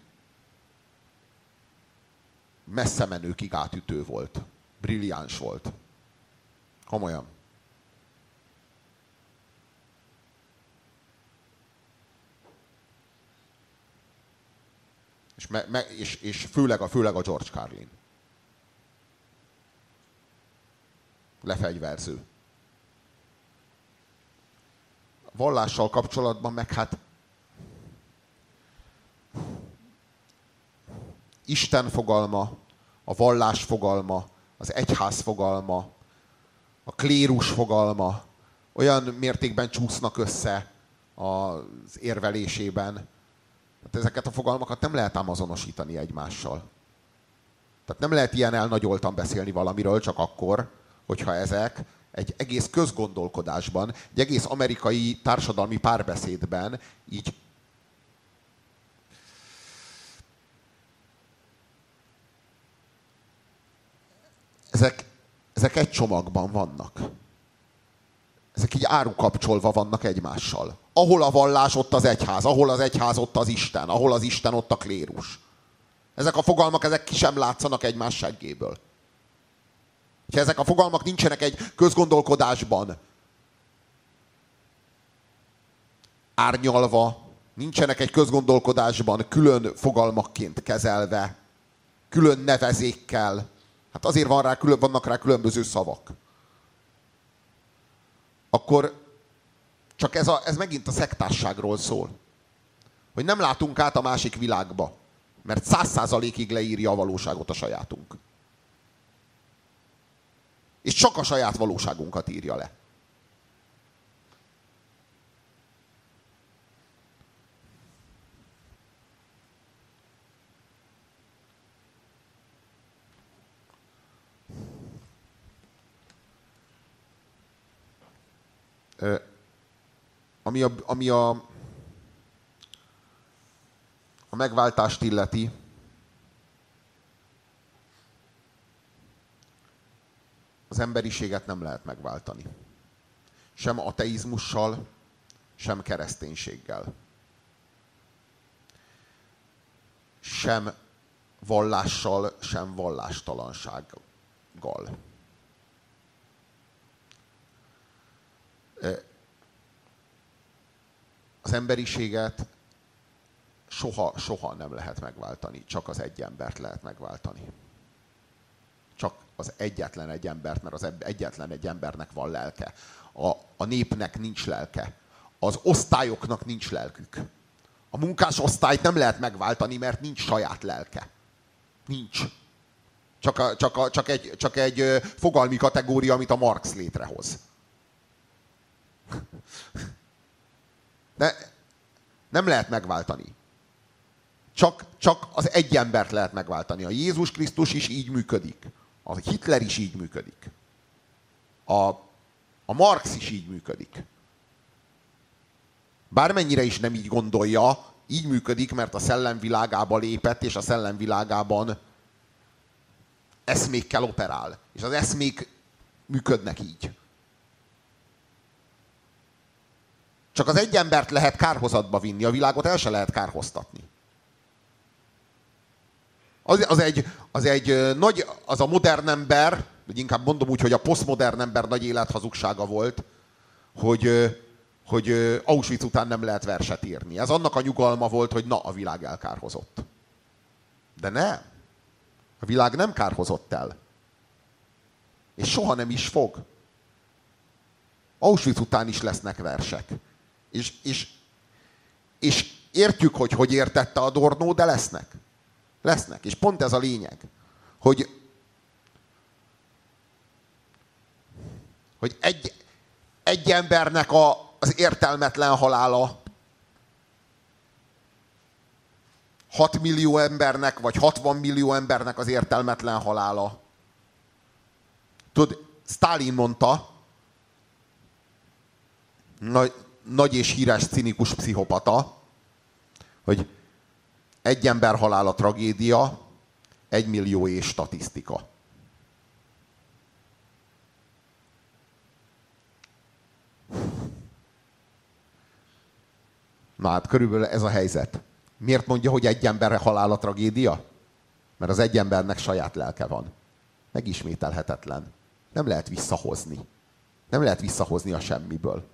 messze menőkig átütő volt brilliáns volt. Komolyan. És, me, me, és, és főleg, a, főleg a George Carlin. Lefegyverző. A vallással kapcsolatban meg hát Isten fogalma, a vallás fogalma, az egyház fogalma, a klérus fogalma olyan mértékben csúsznak össze az érvelésében. Hát ezeket a fogalmakat nem lehet ám azonosítani egymással. Tehát nem lehet ilyen elnagyoltan beszélni valamiről csak akkor, hogyha ezek egy egész közgondolkodásban, egy egész amerikai társadalmi párbeszédben így ezek, ezek egy csomagban vannak. Ezek így árukapcsolva vannak egymással. Ahol a vallás, ott az egyház. Ahol az egyház, ott az Isten. Ahol az Isten, ott a klérus. Ezek a fogalmak, ezek ki sem látszanak egymás seggéből. Ha ezek a fogalmak nincsenek egy közgondolkodásban árnyalva, nincsenek egy közgondolkodásban külön fogalmakként kezelve, külön nevezékkel, Hát azért van rá, vannak rá különböző szavak. Akkor csak ez, a, ez megint a szektásságról szól. Hogy nem látunk át a másik világba. Mert száz százalékig leírja a valóságot a sajátunk. És csak a saját valóságunkat írja le. Ami a, ami a, a megváltást illeti, az emberiséget nem lehet megváltani. Sem ateizmussal, sem kereszténységgel. Sem vallással, sem vallástalansággal. Az emberiséget soha, soha nem lehet megváltani, csak az egy embert lehet megváltani. Csak az egyetlen egy embert, mert az egyetlen egy embernek van lelke. A, a népnek nincs lelke. Az osztályoknak nincs lelkük. A munkás osztályt nem lehet megváltani, mert nincs saját lelke. Nincs. Csak, a, csak, a, csak, egy, csak egy fogalmi kategória, amit a Marx létrehoz. De nem lehet megváltani. Csak, csak az egy embert lehet megváltani. A Jézus Krisztus is így működik. A Hitler is így működik. A, a Marx is így működik. Bármennyire is nem így gondolja, így működik, mert a szellemvilágába lépett, és a szellemvilágában eszmékkel operál. És az eszmék működnek így. Csak az egy embert lehet kárhozatba vinni, a világot el se lehet kárhoztatni. Az, az, egy, az egy nagy, az a modern ember, vagy inkább mondom úgy, hogy a posztmodern ember nagy élethazugsága volt, hogy, hogy Auschwitz után nem lehet verset írni. Ez annak a nyugalma volt, hogy na, a világ elkárhozott. De nem. A világ nem kárhozott el. És soha nem is fog. Auschwitz után is lesznek versek. És, és, és értjük, hogy hogy értette a Dornó, de lesznek. Lesznek. És pont ez a lényeg, hogy, hogy egy, egy embernek a, az értelmetlen halála 6 millió embernek, vagy 60 millió embernek az értelmetlen halála. Tudod, Stalin mondta, nagy, nagy és híres cinikus pszichopata, hogy egy ember halála tragédia, egy millió és statisztika. Na hát körülbelül ez a helyzet. Miért mondja, hogy egy ember halála tragédia? Mert az egy embernek saját lelke van. Megismételhetetlen. Nem lehet visszahozni. Nem lehet visszahozni a semmiből.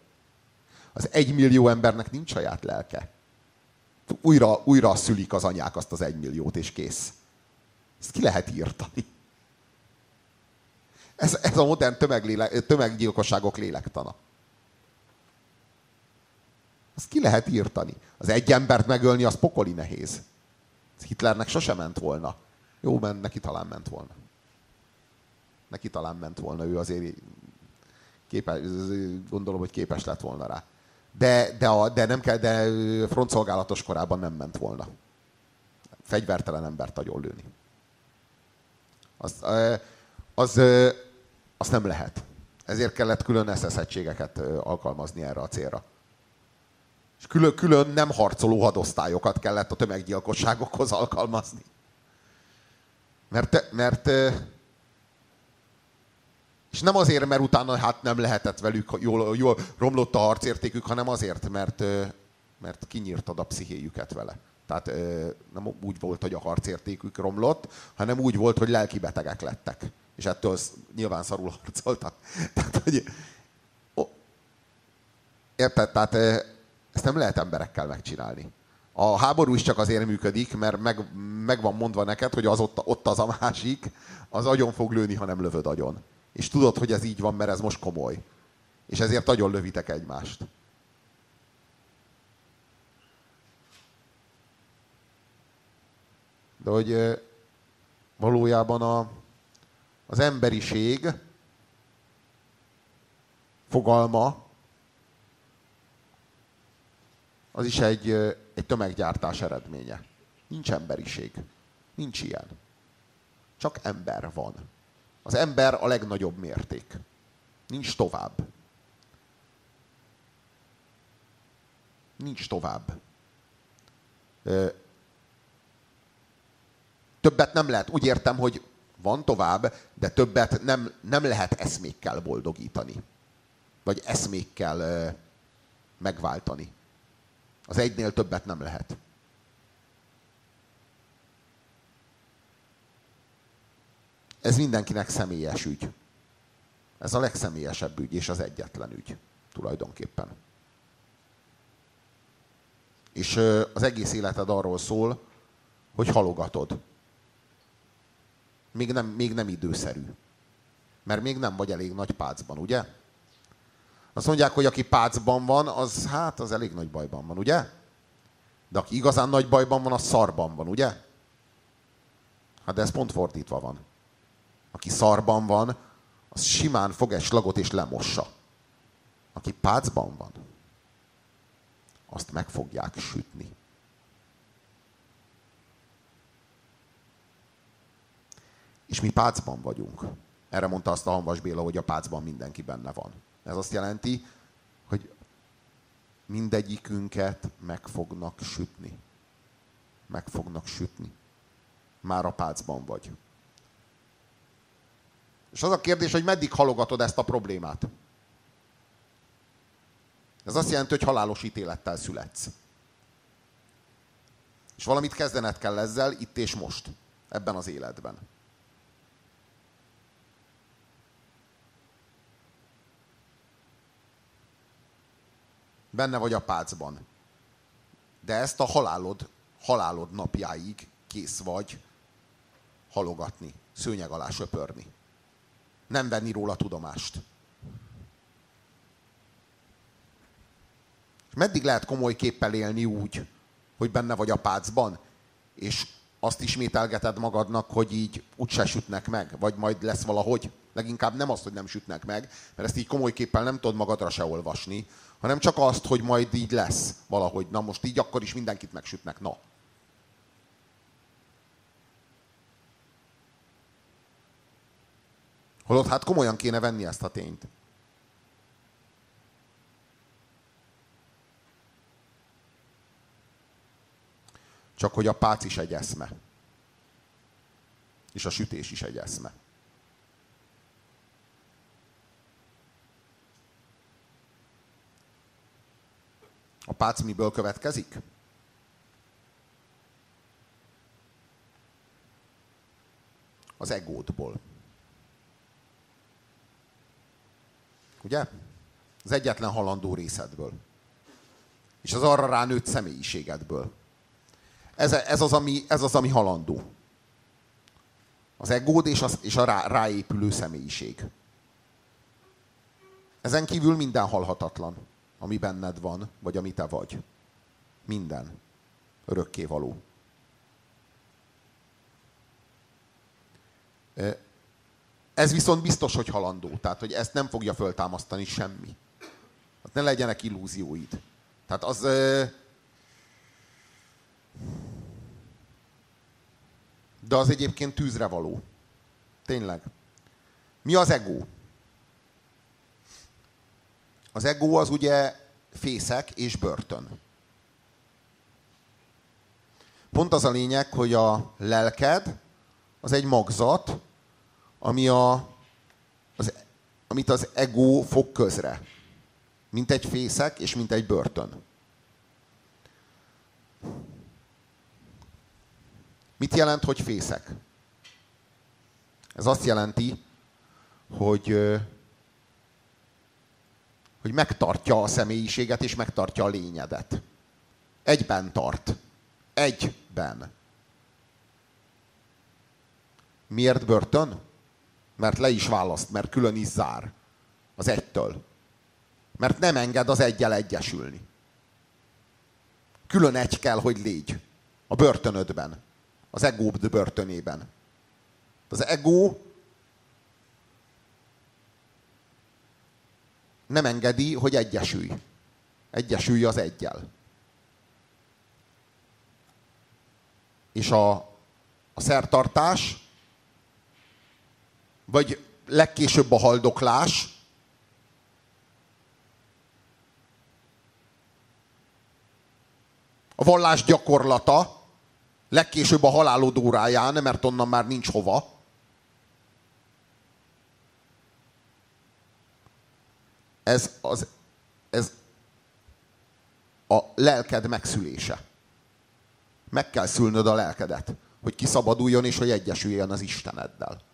Az egy millió embernek nincs saját lelke. Újra, újra szülik az anyák azt az egy milliót, és kész. Ezt ki lehet írtani. Ez, ez a modern tömeggyilkosságok lélektana. Azt ki lehet írtani. Az egy embert megölni, az pokoli nehéz. Hitlernek sosem ment volna. Jó, men, neki talán ment volna. Neki talán ment volna, ő azért képes, gondolom, hogy képes lett volna rá. De, de, a, de nem kell, de frontszolgálatos korában nem ment volna. Fegyvertelen embert agyon lőni. Az, az, az nem lehet. Ezért kellett külön SS alkalmazni erre a célra. És külön, külön nem harcoló hadosztályokat kellett a tömeggyilkosságokhoz alkalmazni. Mert, mert és nem azért, mert utána hát nem lehetett velük, jól, jól romlott a harcértékük, hanem azért, mert, mert kinyírtad a pszichéjüket vele. Tehát nem úgy volt, hogy a harcértékük romlott, hanem úgy volt, hogy lelki betegek lettek. És ettől nyilván szarul harcoltak. [LAUGHS] Tehát, hogy, érted? Tehát ezt nem lehet emberekkel megcsinálni. A háború is csak azért működik, mert meg, meg van mondva neked, hogy az ott, ott az a másik, az agyon fog lőni, ha nem lövöd agyon. És tudod, hogy ez így van, mert ez most komoly. És ezért nagyon lövitek egymást. De hogy valójában a, az emberiség fogalma az is egy, egy tömeggyártás eredménye. Nincs emberiség. Nincs ilyen. Csak ember van. Az ember a legnagyobb mérték. Nincs tovább. Nincs tovább. Többet nem lehet. Úgy értem, hogy van tovább, de többet nem, nem lehet eszmékkel boldogítani. Vagy eszmékkel megváltani. Az egynél többet nem lehet. Ez mindenkinek személyes ügy. Ez a legszemélyesebb ügy, és az egyetlen ügy tulajdonképpen. És az egész életed arról szól, hogy halogatod. Még nem, még nem időszerű. Mert még nem vagy elég nagy pácban, ugye? Azt mondják, hogy aki pácban van, az hát az elég nagy bajban van, ugye? De aki igazán nagy bajban van, az szarban van, ugye? Hát de ez pont fordítva van. Aki szarban van, az simán fog egy slagot és lemossa. Aki pácban van, azt meg fogják sütni. És mi pácban vagyunk. Erre mondta azt a Hanvas Béla, hogy a pácban mindenki benne van. Ez azt jelenti, hogy mindegyikünket meg fognak sütni. Meg fognak sütni. Már a pácban vagy. És az a kérdés, hogy meddig halogatod ezt a problémát. Ez azt jelenti, hogy halálos ítélettel születsz. És valamit kezdened kell ezzel itt és most, ebben az életben. Benne vagy a pácban. De ezt a halálod, halálod napjáig kész vagy halogatni, szőnyeg alá söpörni. Nem venni róla tudomást. És meddig lehet komoly képpel élni úgy, hogy benne vagy a pácban, és azt ismételgeted magadnak, hogy így úgyse sütnek meg, vagy majd lesz valahogy. Leginkább nem azt, hogy nem sütnek meg, mert ezt így komoly képpel nem tudod magadra se olvasni, hanem csak azt, hogy majd így lesz valahogy. Na most így akkor is mindenkit megsütnek. Na. Holott hát komolyan kéne venni ezt a tényt. Csak hogy a pác is egy eszme. És a sütés is egy eszme. A pác miből következik? Az egódból. Ugye? Az egyetlen halandó részedből. És az arra ránőtt személyiségedből. Ez, ez, az, ami, ez az, ami halandó. Az egód és, az, és a rá, ráépülő személyiség. Ezen kívül minden halhatatlan, ami benned van, vagy ami te vagy. Minden. Örökké való. Ez viszont biztos, hogy halandó. Tehát, hogy ezt nem fogja föltámasztani semmi. Hát ne legyenek illúzióid. Tehát az... De az egyébként tűzre való. Tényleg. Mi az ego? Az ego az ugye fészek és börtön. Pont az a lényeg, hogy a lelked az egy magzat, ami a, az, amit az ego fog közre. Mint egy fészek és mint egy börtön. Mit jelent, hogy fészek? Ez azt jelenti, hogy, hogy megtartja a személyiséget és megtartja a lényedet. Egyben tart. Egyben. Miért börtön? Mert le is választ, mert külön is zár. Az egytől. Mert nem enged az egyel egyesülni. Külön egy kell, hogy légy. A börtönödben. Az ego börtönében. Az ego nem engedi, hogy egyesülj. Egyesülj az egyel. És a, a szertartás vagy legkésőbb a haldoklás, a vallás gyakorlata, legkésőbb a halálod óráján, mert onnan már nincs hova. Ez, az, ez a lelked megszülése. Meg kell szülnöd a lelkedet, hogy kiszabaduljon és hogy egyesüljön az Isteneddel.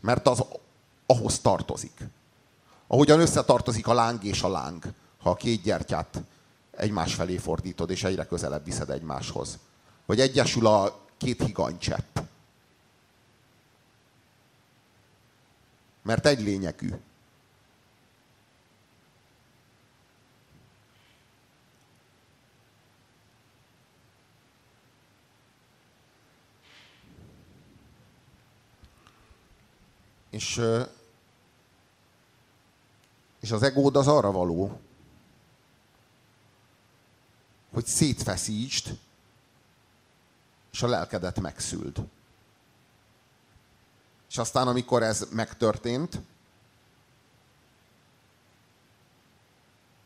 Mert az ahhoz tartozik. Ahogyan összetartozik a láng és a láng, ha a két gyertyát egymás felé fordítod, és egyre közelebb viszed egymáshoz. Vagy egyesül a két higanycsepp. Mert egy lényegű. És, és az egód az arra való, hogy szétfeszítsd, és a lelkedet megszüld. És aztán, amikor ez megtörtént,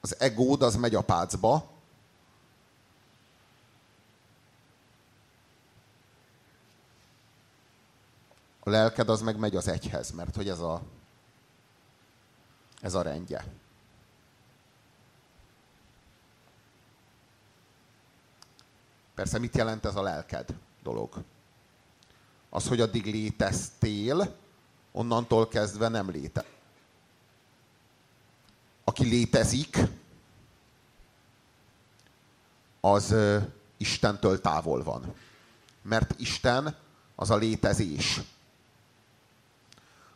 az egód az megy a pácba, a lelked az meg megy az egyhez, mert hogy ez a, ez a rendje. Persze mit jelent ez a lelked dolog? Az, hogy addig léteztél, onnantól kezdve nem léte. Aki létezik, az Istentől távol van. Mert Isten az a létezés.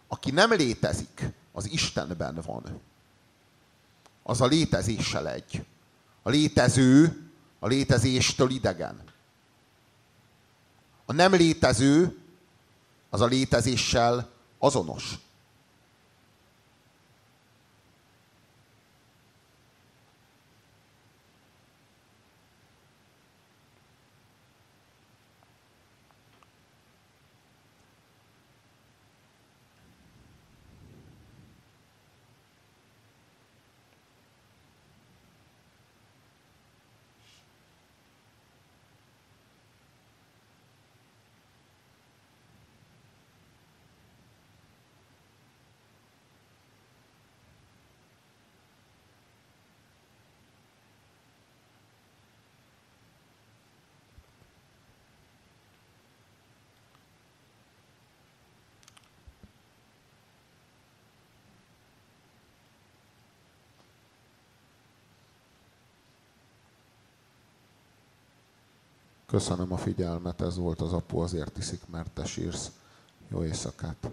Aki nem létezik, az Istenben van. Az a létezéssel egy. A létező a létezéstől idegen. A nem létező az a létezéssel azonos. Köszönöm a figyelmet, ez volt az apu, azért iszik, mert te sírsz. Jó éjszakát!